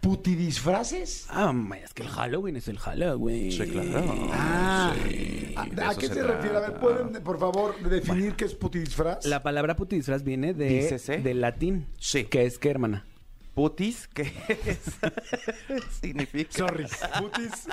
¿Putidisfraces? Ah, es que el Halloween es el Halloween. Sí, claro. Ah, Sí, ¿a, a qué se se refiere? A ver. ¿pueden, por favor, definir qué es putidisfraz? La palabra putidisfraz viene de, del latín. Sí. Que es que, hermana. Putis, ¿qué es? significa. Sorry. Putis.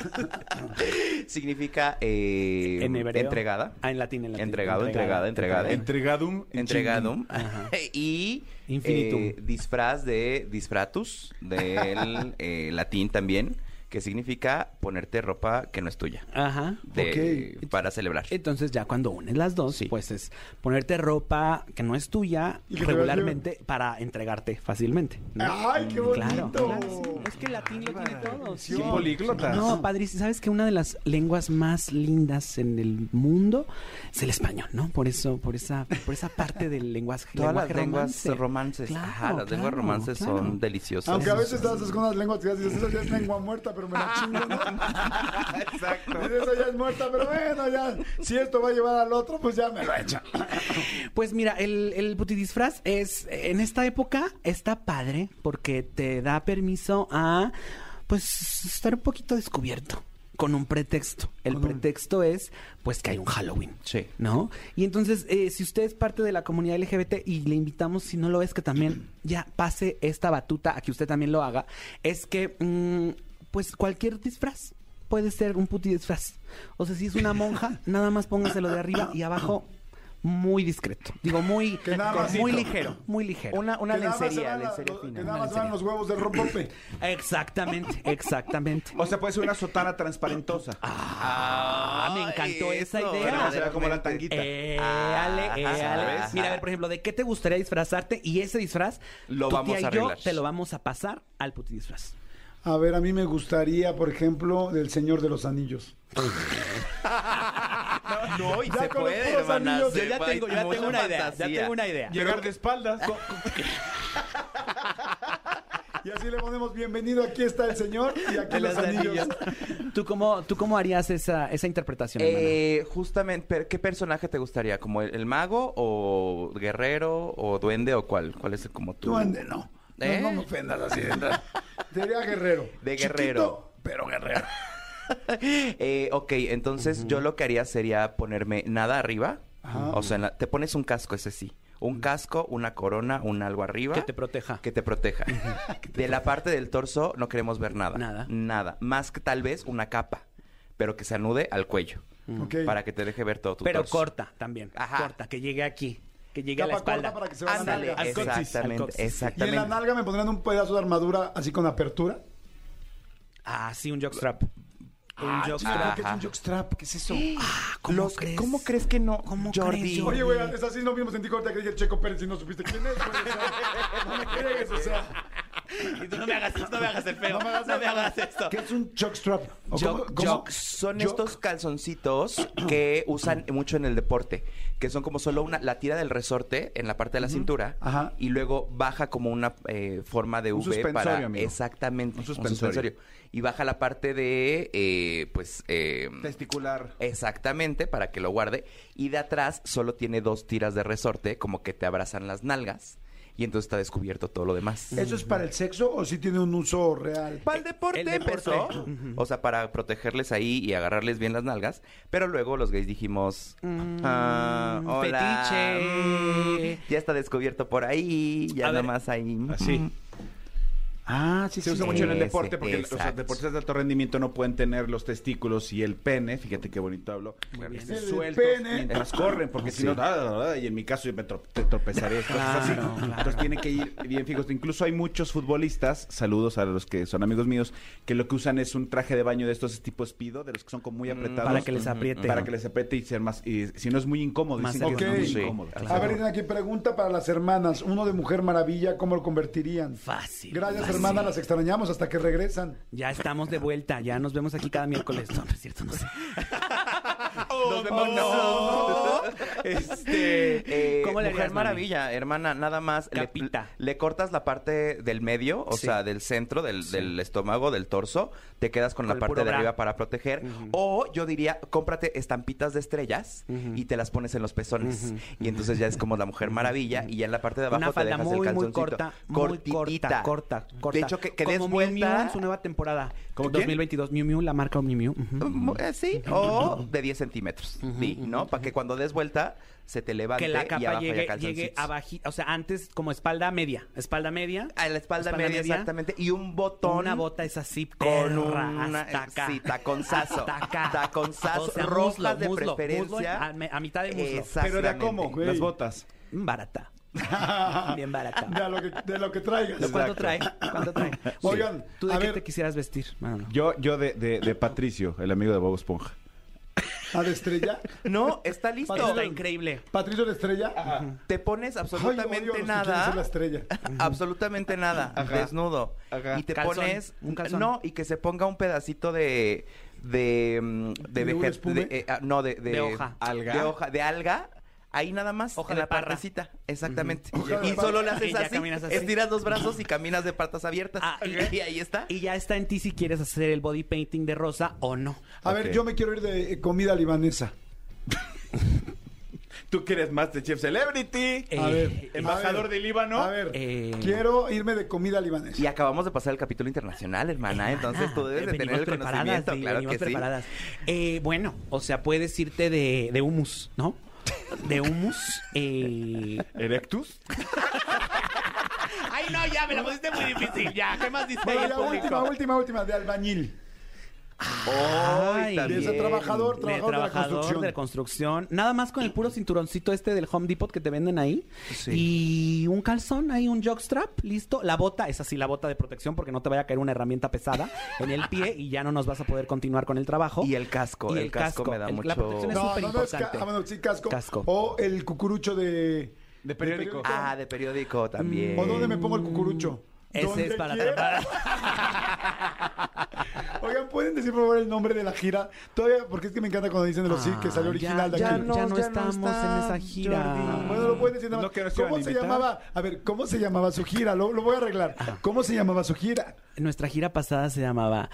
Significa eh, En hebreo. entregada. Ah, en latín, en latín. Entregado, entregada, entregada. Entregadum. Entregadum. Ajá. y Infinitum. eh, disfraz de disfratus, del eh, latín también, que significa ponerte ropa que no es tuya. Ajá. de- Para celebrar. Entonces ya cuando unes las dos, Sí. pues es ponerte ropa que no es tuya regularmente para entregarte fácilmente. ¿no? ¡Ay, qué bonito! Claro, claro, sí. Es que el latín lo tiene todo. sí. Qué políglota. No, padrísimo. ¿Sabes que una de las lenguas más lindas en el mundo es el español, ¿no? Por eso, por esa, por esa parte del lenguaje. Todas las lenguas romance. romances. Claro, Ajá, las lenguas romances claro. son deliciosas. Aunque a veces haces con unas lenguas que dices, eso ya es lengua muerta, pero me la chingo, ¿no? Exacto. Eso ya es muerta, pero bueno, ya, si esto va a llevar al otro, pues ya me lo echa. Pues mira, el, el putidisfraz es, en esta época, está padre porque te da permiso a, pues, estar un poquito descubierto con un pretexto. El pretexto es, pues, que hay un Halloween. Sí. ¿No? Y entonces, eh, si usted es parte de la comunidad LGBT y le invitamos, si no lo es, que también ya pase esta batuta a que usted también lo haga, es que, mm, pues, cualquier disfraz puede ser un puti disfraz. O sea, si es una monja, nada más póngaselo de arriba y abajo muy discreto. Digo, muy, Que nada más- muy ligero, muy ligero. Una, una Que nada más se lencería, la- lencería fina. Que nada más van los huevos del rompope. Exactamente, exactamente. O sea, puede ser una sotana transparentosa. Ah, me encantó esa idea. Pero será como la tanguita. Eh, Ah, ale, eh, ale. ajá. Mira, a ver, por ejemplo, ¿de qué te gustaría disfrazarte? Y ese disfraz, Lo tu vamos tía a y yo te lo vamos a pasar al puti disfraz. A ver, a mí me gustaría, por ejemplo, del Señor de los Anillos. No, y Ya se con los puede, puros hermana. anillos. se Yo ya puede, tengo, yo ya tengo una idea, ya tengo una idea. Llegar de espaldas. Y así le ponemos bienvenido, aquí está el Señor y aquí los los anillos. anillos. ¿Tú cómo, ¿Tú cómo harías esa, esa interpretación? Eh, justamente, ¿qué personaje te gustaría? ¿Como el, el mago o guerrero o duende o cuál? ¿Cuál es como tu...? Duende, no. No, ¿Eh? no me ofendas así de entrada. Sería guerrero. De Chiquito, guerrero. pero guerrero. Eh, ok, entonces yo lo que haría sería ponerme nada arriba. Ajá. O sea, en la- te pones un casco, ese sí. Un casco, una corona, un algo arriba. Que te proteja. Que te proteja. de la parte del torso no queremos ver nada. Nada. Nada. Más que tal vez una capa. Pero que se anude al cuello. Ok. Para que te deje ver todo tu Pero torso. corta también. Ajá. Corta, que llegue aquí. Que llegue a la Capa corta espalda. para que se vaya a la Ándale, nalga. Exactamente, coxis. Y en la exactamente. nalga me pondrían un pedazo de armadura así con apertura. Ah, sí, un jockstrap. Un jockstrap. ¿Qué es un jockstrap? ¿Qué es eso? Ah, ¿cómo Los- crees? ¿Cómo crees que no, ¿Cómo Jordi? crees, Oye, güey, es así, no vimos en ti ahorita que dije Checo Pérez y no supiste quién es. güey, o sea, no me crees, o sea. Y tú no me hagas, no me hagas el feo. No me hagas, No me hagas esto. ¿Qué es un jockstrap? ¿O Jock- son Jock. estos calzoncitos que usan mucho en el deporte, que son como solo una la tira del resorte en la parte de la cintura Ajá. y luego baja como una eh, forma de Un V suspensorio, para amigo. exactamente Un suspensorio. y baja la parte de eh, pues eh, Testicular. Exactamente, para que lo guarde. Y de atrás solo tiene dos tiras de resorte, como que te abrazan las nalgas. Y entonces está descubierto todo lo demás. ¿Eso es para el sexo o sí tiene un uso real? Para el deporte, El deporte. empezó, o sea, para protegerles ahí y agarrarles bien las nalgas, pero luego los gays dijimos, ah, hola, fetiche. mm, ya está descubierto por ahí, ya A ver, nomás ahí. Así. Mm. Ah, sí, Se sí. usa sí. mucho en el deporte porque los deportistas de alto rendimiento no pueden tener los testículos y el pene, fíjate qué bonito hablo, estén El sueltos pene. mientras corren, porque si no, da, da, da, y en mi caso yo me tro- te tropezaré, cosas así. Claro, claro. Entonces tienen que ir bien fijos. Incluso hay muchos futbolistas, saludos a los que son amigos míos, que lo que usan es un traje de baño de estos tipos pido, de los que son como muy apretados. Para que les apriete. Para que les apriete y ser más, y si no es muy incómodo, Más dicen que serio. es muy incómodo. A ver, aquí pregunta para las hermanas. Uno de Mujer Maravilla, ¿cómo lo convertirían? Fácil. Gracias, fácil. Hermanas, las extrañamos hasta que regresan. Ya estamos de vuelta, ya nos vemos aquí cada miércoles. No, no es cierto, no sé. Nos vemos. no. Este, Eh, ¿Cómo le Mujer harías, mami? Maravilla, hermana, nada más le, Capita. le cortas la parte del medio, o Sí. sea, del centro, del, del estómago, del torso, te quedas con, Con la el parte puro de bra. arriba para proteger, o yo diría, cómprate estampitas de estrellas y te las pones en los pezones, y entonces ya es como la Mujer Maravilla, y ya en la parte de abajo Una te falda dejas muy, el muy calzoncito. corta, muy Cortitita. corta, corta, corta. De hecho, que, que Como des Miu vuelta... Miu en su nueva temporada. ¿Cómo quién? 2022, Miu Miu, la marca Miu Miu. ujú. Mm, eh, Sí, o de 10 centímetros, ¿no? Para que cuando des vuelta se te levante Que la y capa abajo llegue, haya llegue abajo, o sea, antes como espalda media, espalda media. A la espalda, Espalda media, media. exactamente. Y un botón. Una bota es así, con perra, una hasta acá. sí, taconzazo. Hasta acá. Taconzazo, O sea, rojas muslo, de muslo, preferencia. muslo a, mitad de muslo. Exactamente. pero de a cómo, güey. las botas. Mm, Barata. Bien barata. De lo que, de lo que traigas. ¿Cuánto trae? ¿Cuánto trae? Oigan, ¿Tú de a qué ver, te quisieras vestir? Yo, yo de, de, de Patricio, el amigo de Bob Esponja. ¿A de estrella? No, está listo. Patricio- Está increíble. ¿Patricio de estrella? Te pones Ay, absolutamente odio a los que quieren ser la nada. estrella. absolutamente nada. Ajá. Desnudo. Ajá. Y te Calzón, pones. un calzón. No, y que se ponga un pedacito de. De. mm, De, ¿De eh, ah, no, de, de. De hoja. Alga. De hoja. De alga. Ahí nada más, Hoja en de la parra. partecita. Exactamente. De Y solo le haces así. Estiras los brazos y caminas de patas abiertas. Ah, y ahí está. Y ya está en ti si quieres hacer el body painting de rosa o no. A ver, yo me quiero ir de eh, comida libanesa. Tú que eres Masterchef Celebrity. A Eh, ver. embajador a ver, de Líbano. A ver, Eh, quiero irme de comida libanesa. Y acabamos de pasar el capítulo internacional, hermana. Entonces tú debes de tener el preparadas, conocimiento, sí, claro venimos que sí. preparadas. Eh, bueno, o sea, puedes irte de, de humus, ¿no? De humus. Eh... Erectus. Ay, no, ya me la pusiste muy difícil. Ya, ¿qué más dice Bueno, la público? última, última, última, de albañil. Ay, Ay, también. de ese trabajador, de trabajador, de la construcción. de la construcción. Nada más con el puro cinturoncito este del Home Depot que te venden ahí. Sí. Y un calzón ahí, un jockstrap, listo. La bota, es así la bota de protección porque no te vaya a caer una herramienta pesada en el pie y ya no nos vas a poder continuar con el trabajo. Y el casco, Y el, el casco, casco. me da El- mucho... la protección es No, súper no, no es ca- importante. ah, bueno, sí, casco. Casco. O el cucurucho de... De periódico. Ah, de periódico también. ¿O dónde me pongo el cucurucho? Ese es para quiera. atrapar. Oigan, ¿pueden decir por favor el nombre de la gira? Todavía, porque es que me encanta cuando dicen de los sí, que salió Ah, original ya, de ya aquí. no, ya no ya no estamos está, en esa gira. Jordi. Bueno, lo pueden decir nada más. ¿No ¿Cómo se llamaba? A ver, ¿cómo se llamaba su gira? Lo, lo voy a arreglar. ¿Cómo se llamaba su gira? Nuestra gira pasada se llamaba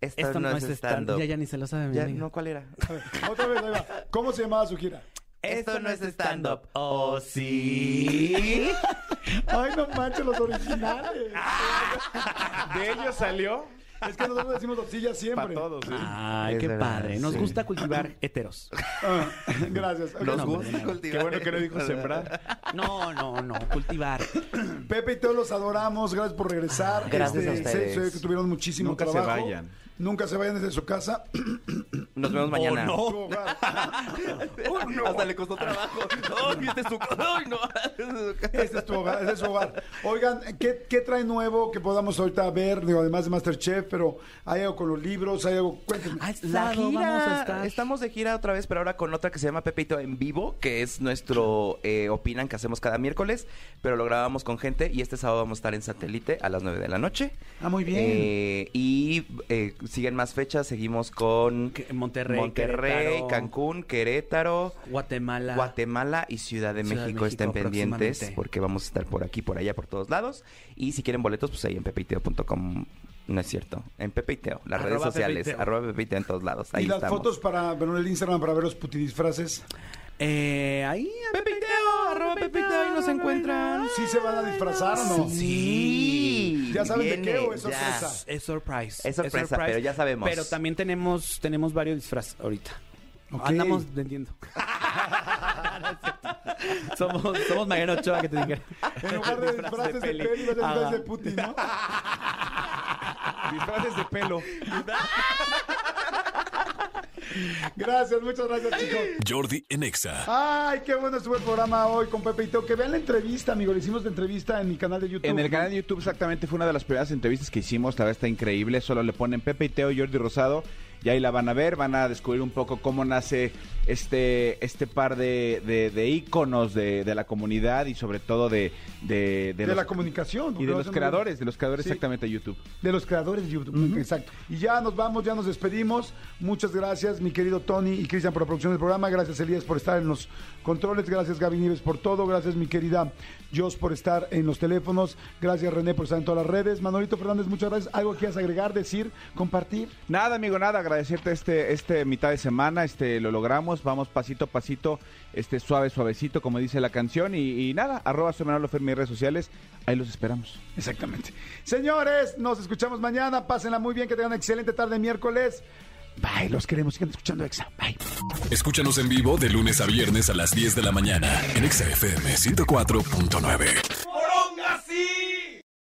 Esto, Esto no, es stand-up. Ya, ya ni se lo sabe mi Ya, amiga. no, ¿cuál era? A ver, otra vez, ahí va. ¿Cómo se llamaba su gira? Esto no es stand-up. ¿Oh, sí? Ay, no manches, los originales. De ellos salió Es que nosotros decimos sillas siempre. para todos. ¿sí? Ay, Es qué verdad, padre. Nos sí. gusta cultivar heteros. Ah, gracias. Nos gusta no, cultivar. Qué bueno que no dijo sembrar. No, no, no, cultivar. Pepe y Teo los adoramos. Gracias por regresar. Este, Gracias a sé- ustedes. sé que tuvieron muchísimo Nunca se trabajo. vayan. Nunca se vayan desde su casa. Nos vemos mañana. Su hogar. Hasta le costó trabajo. Ay, este es su... No. Este es tu hogar, este es su hogar. Oigan, ¿qué, qué trae nuevo que podamos ahorita ver? Digo, además de Masterchef, pero hay algo con los libros, hay algo. Cuéntenme. Ah, La gira, vamos a estar. estamos de gira otra vez, pero ahora con otra que se llama Pepito en vivo, que es nuestro eh, opinan que hacemos cada miércoles, pero lo grabamos con gente y este sábado vamos a estar en satélite a las 9 de la noche. Ah, muy bien. Eh, y eh, siguen más fechas, seguimos con Monterrey, Monterrey, Querétaro. Cancún, Querétaro, Guatemala. Guatemala y Ciudad de Ciudad de México, estén México pendientes porque vamos a estar por aquí, por allá, por todos lados. Y si quieren boletos, pues ahí en pepiteo.com. No es cierto, en Pepiteo, las Arroba redes sociales, arroba Pepiteo en todos lados. Ahí y las estamos. fotos para ver en el Instagram para ver los putidisfraces. Eh, ahí. Pepiteo, arroba Pepe y Teo, ahí nos encuentran. ¿Sí se van a disfrazar o no? Sí. ¿Ya saben de qué viene, o es ya. sorpresa? Es surprise. Es sorpresa, pero ya sabemos. Pero también tenemos, tenemos varios disfraces ahorita. Ok. Andamos vendiendo. somos, somos Mariano Ochoa, que te dije. En lugar de disfraces de, Peli. peli, vas a disfraces de Putin, ¿no? Disfraces de pelo. Gracias, muchas gracias, chicos. Jordi en Exa. Ay, qué bueno estuvo el programa hoy con Pepe y Teo. Que vean la entrevista, amigo. Le hicimos la entrevista en mi canal de YouTube. En el canal de YouTube exactamente fue una de las primeras entrevistas que hicimos, la verdad está increíble, solo le ponen Pepe y Teo, Jordi Rosado, y ahí la van a ver, van a descubrir un poco cómo nace este, este par de, de, de íconos de, de la comunidad y sobre todo de... De, los- la comunicación. Y de los creadores, de los creadores Sí. exactamente de YouTube. De los creadores de YouTube, exacto. Y ya nos vamos, ya nos despedimos. Muchas gracias, mi querido Tony y Cristian, por la producción del programa. Gracias, Elías, por estar en los controles. Gracias, Gaby Nieves, por todo. Gracias, mi querida Jos, por estar en los teléfonos. Gracias, René, por estar en todas las redes. Manolito Fernández, muchas gracias. ¿Algo quieras agregar, decir, compartir? Nada, amigo, nada, agradecerte este, este mitad de semana, este, lo logramos, vamos pasito a pasito, este, suave, suavecito, como dice la canción, y, y nada, arroba en mis redes sociales, ahí los esperamos. Exactamente. Señores, nos escuchamos mañana. Pásenla muy bien, que tengan una excelente tarde miércoles. Bye, los queremos. Sigan escuchando EXA. Bye. Escúchanos en vivo de lunes a viernes a las 10 de la mañana en ExaFM 104.9. ¡Poronga sí!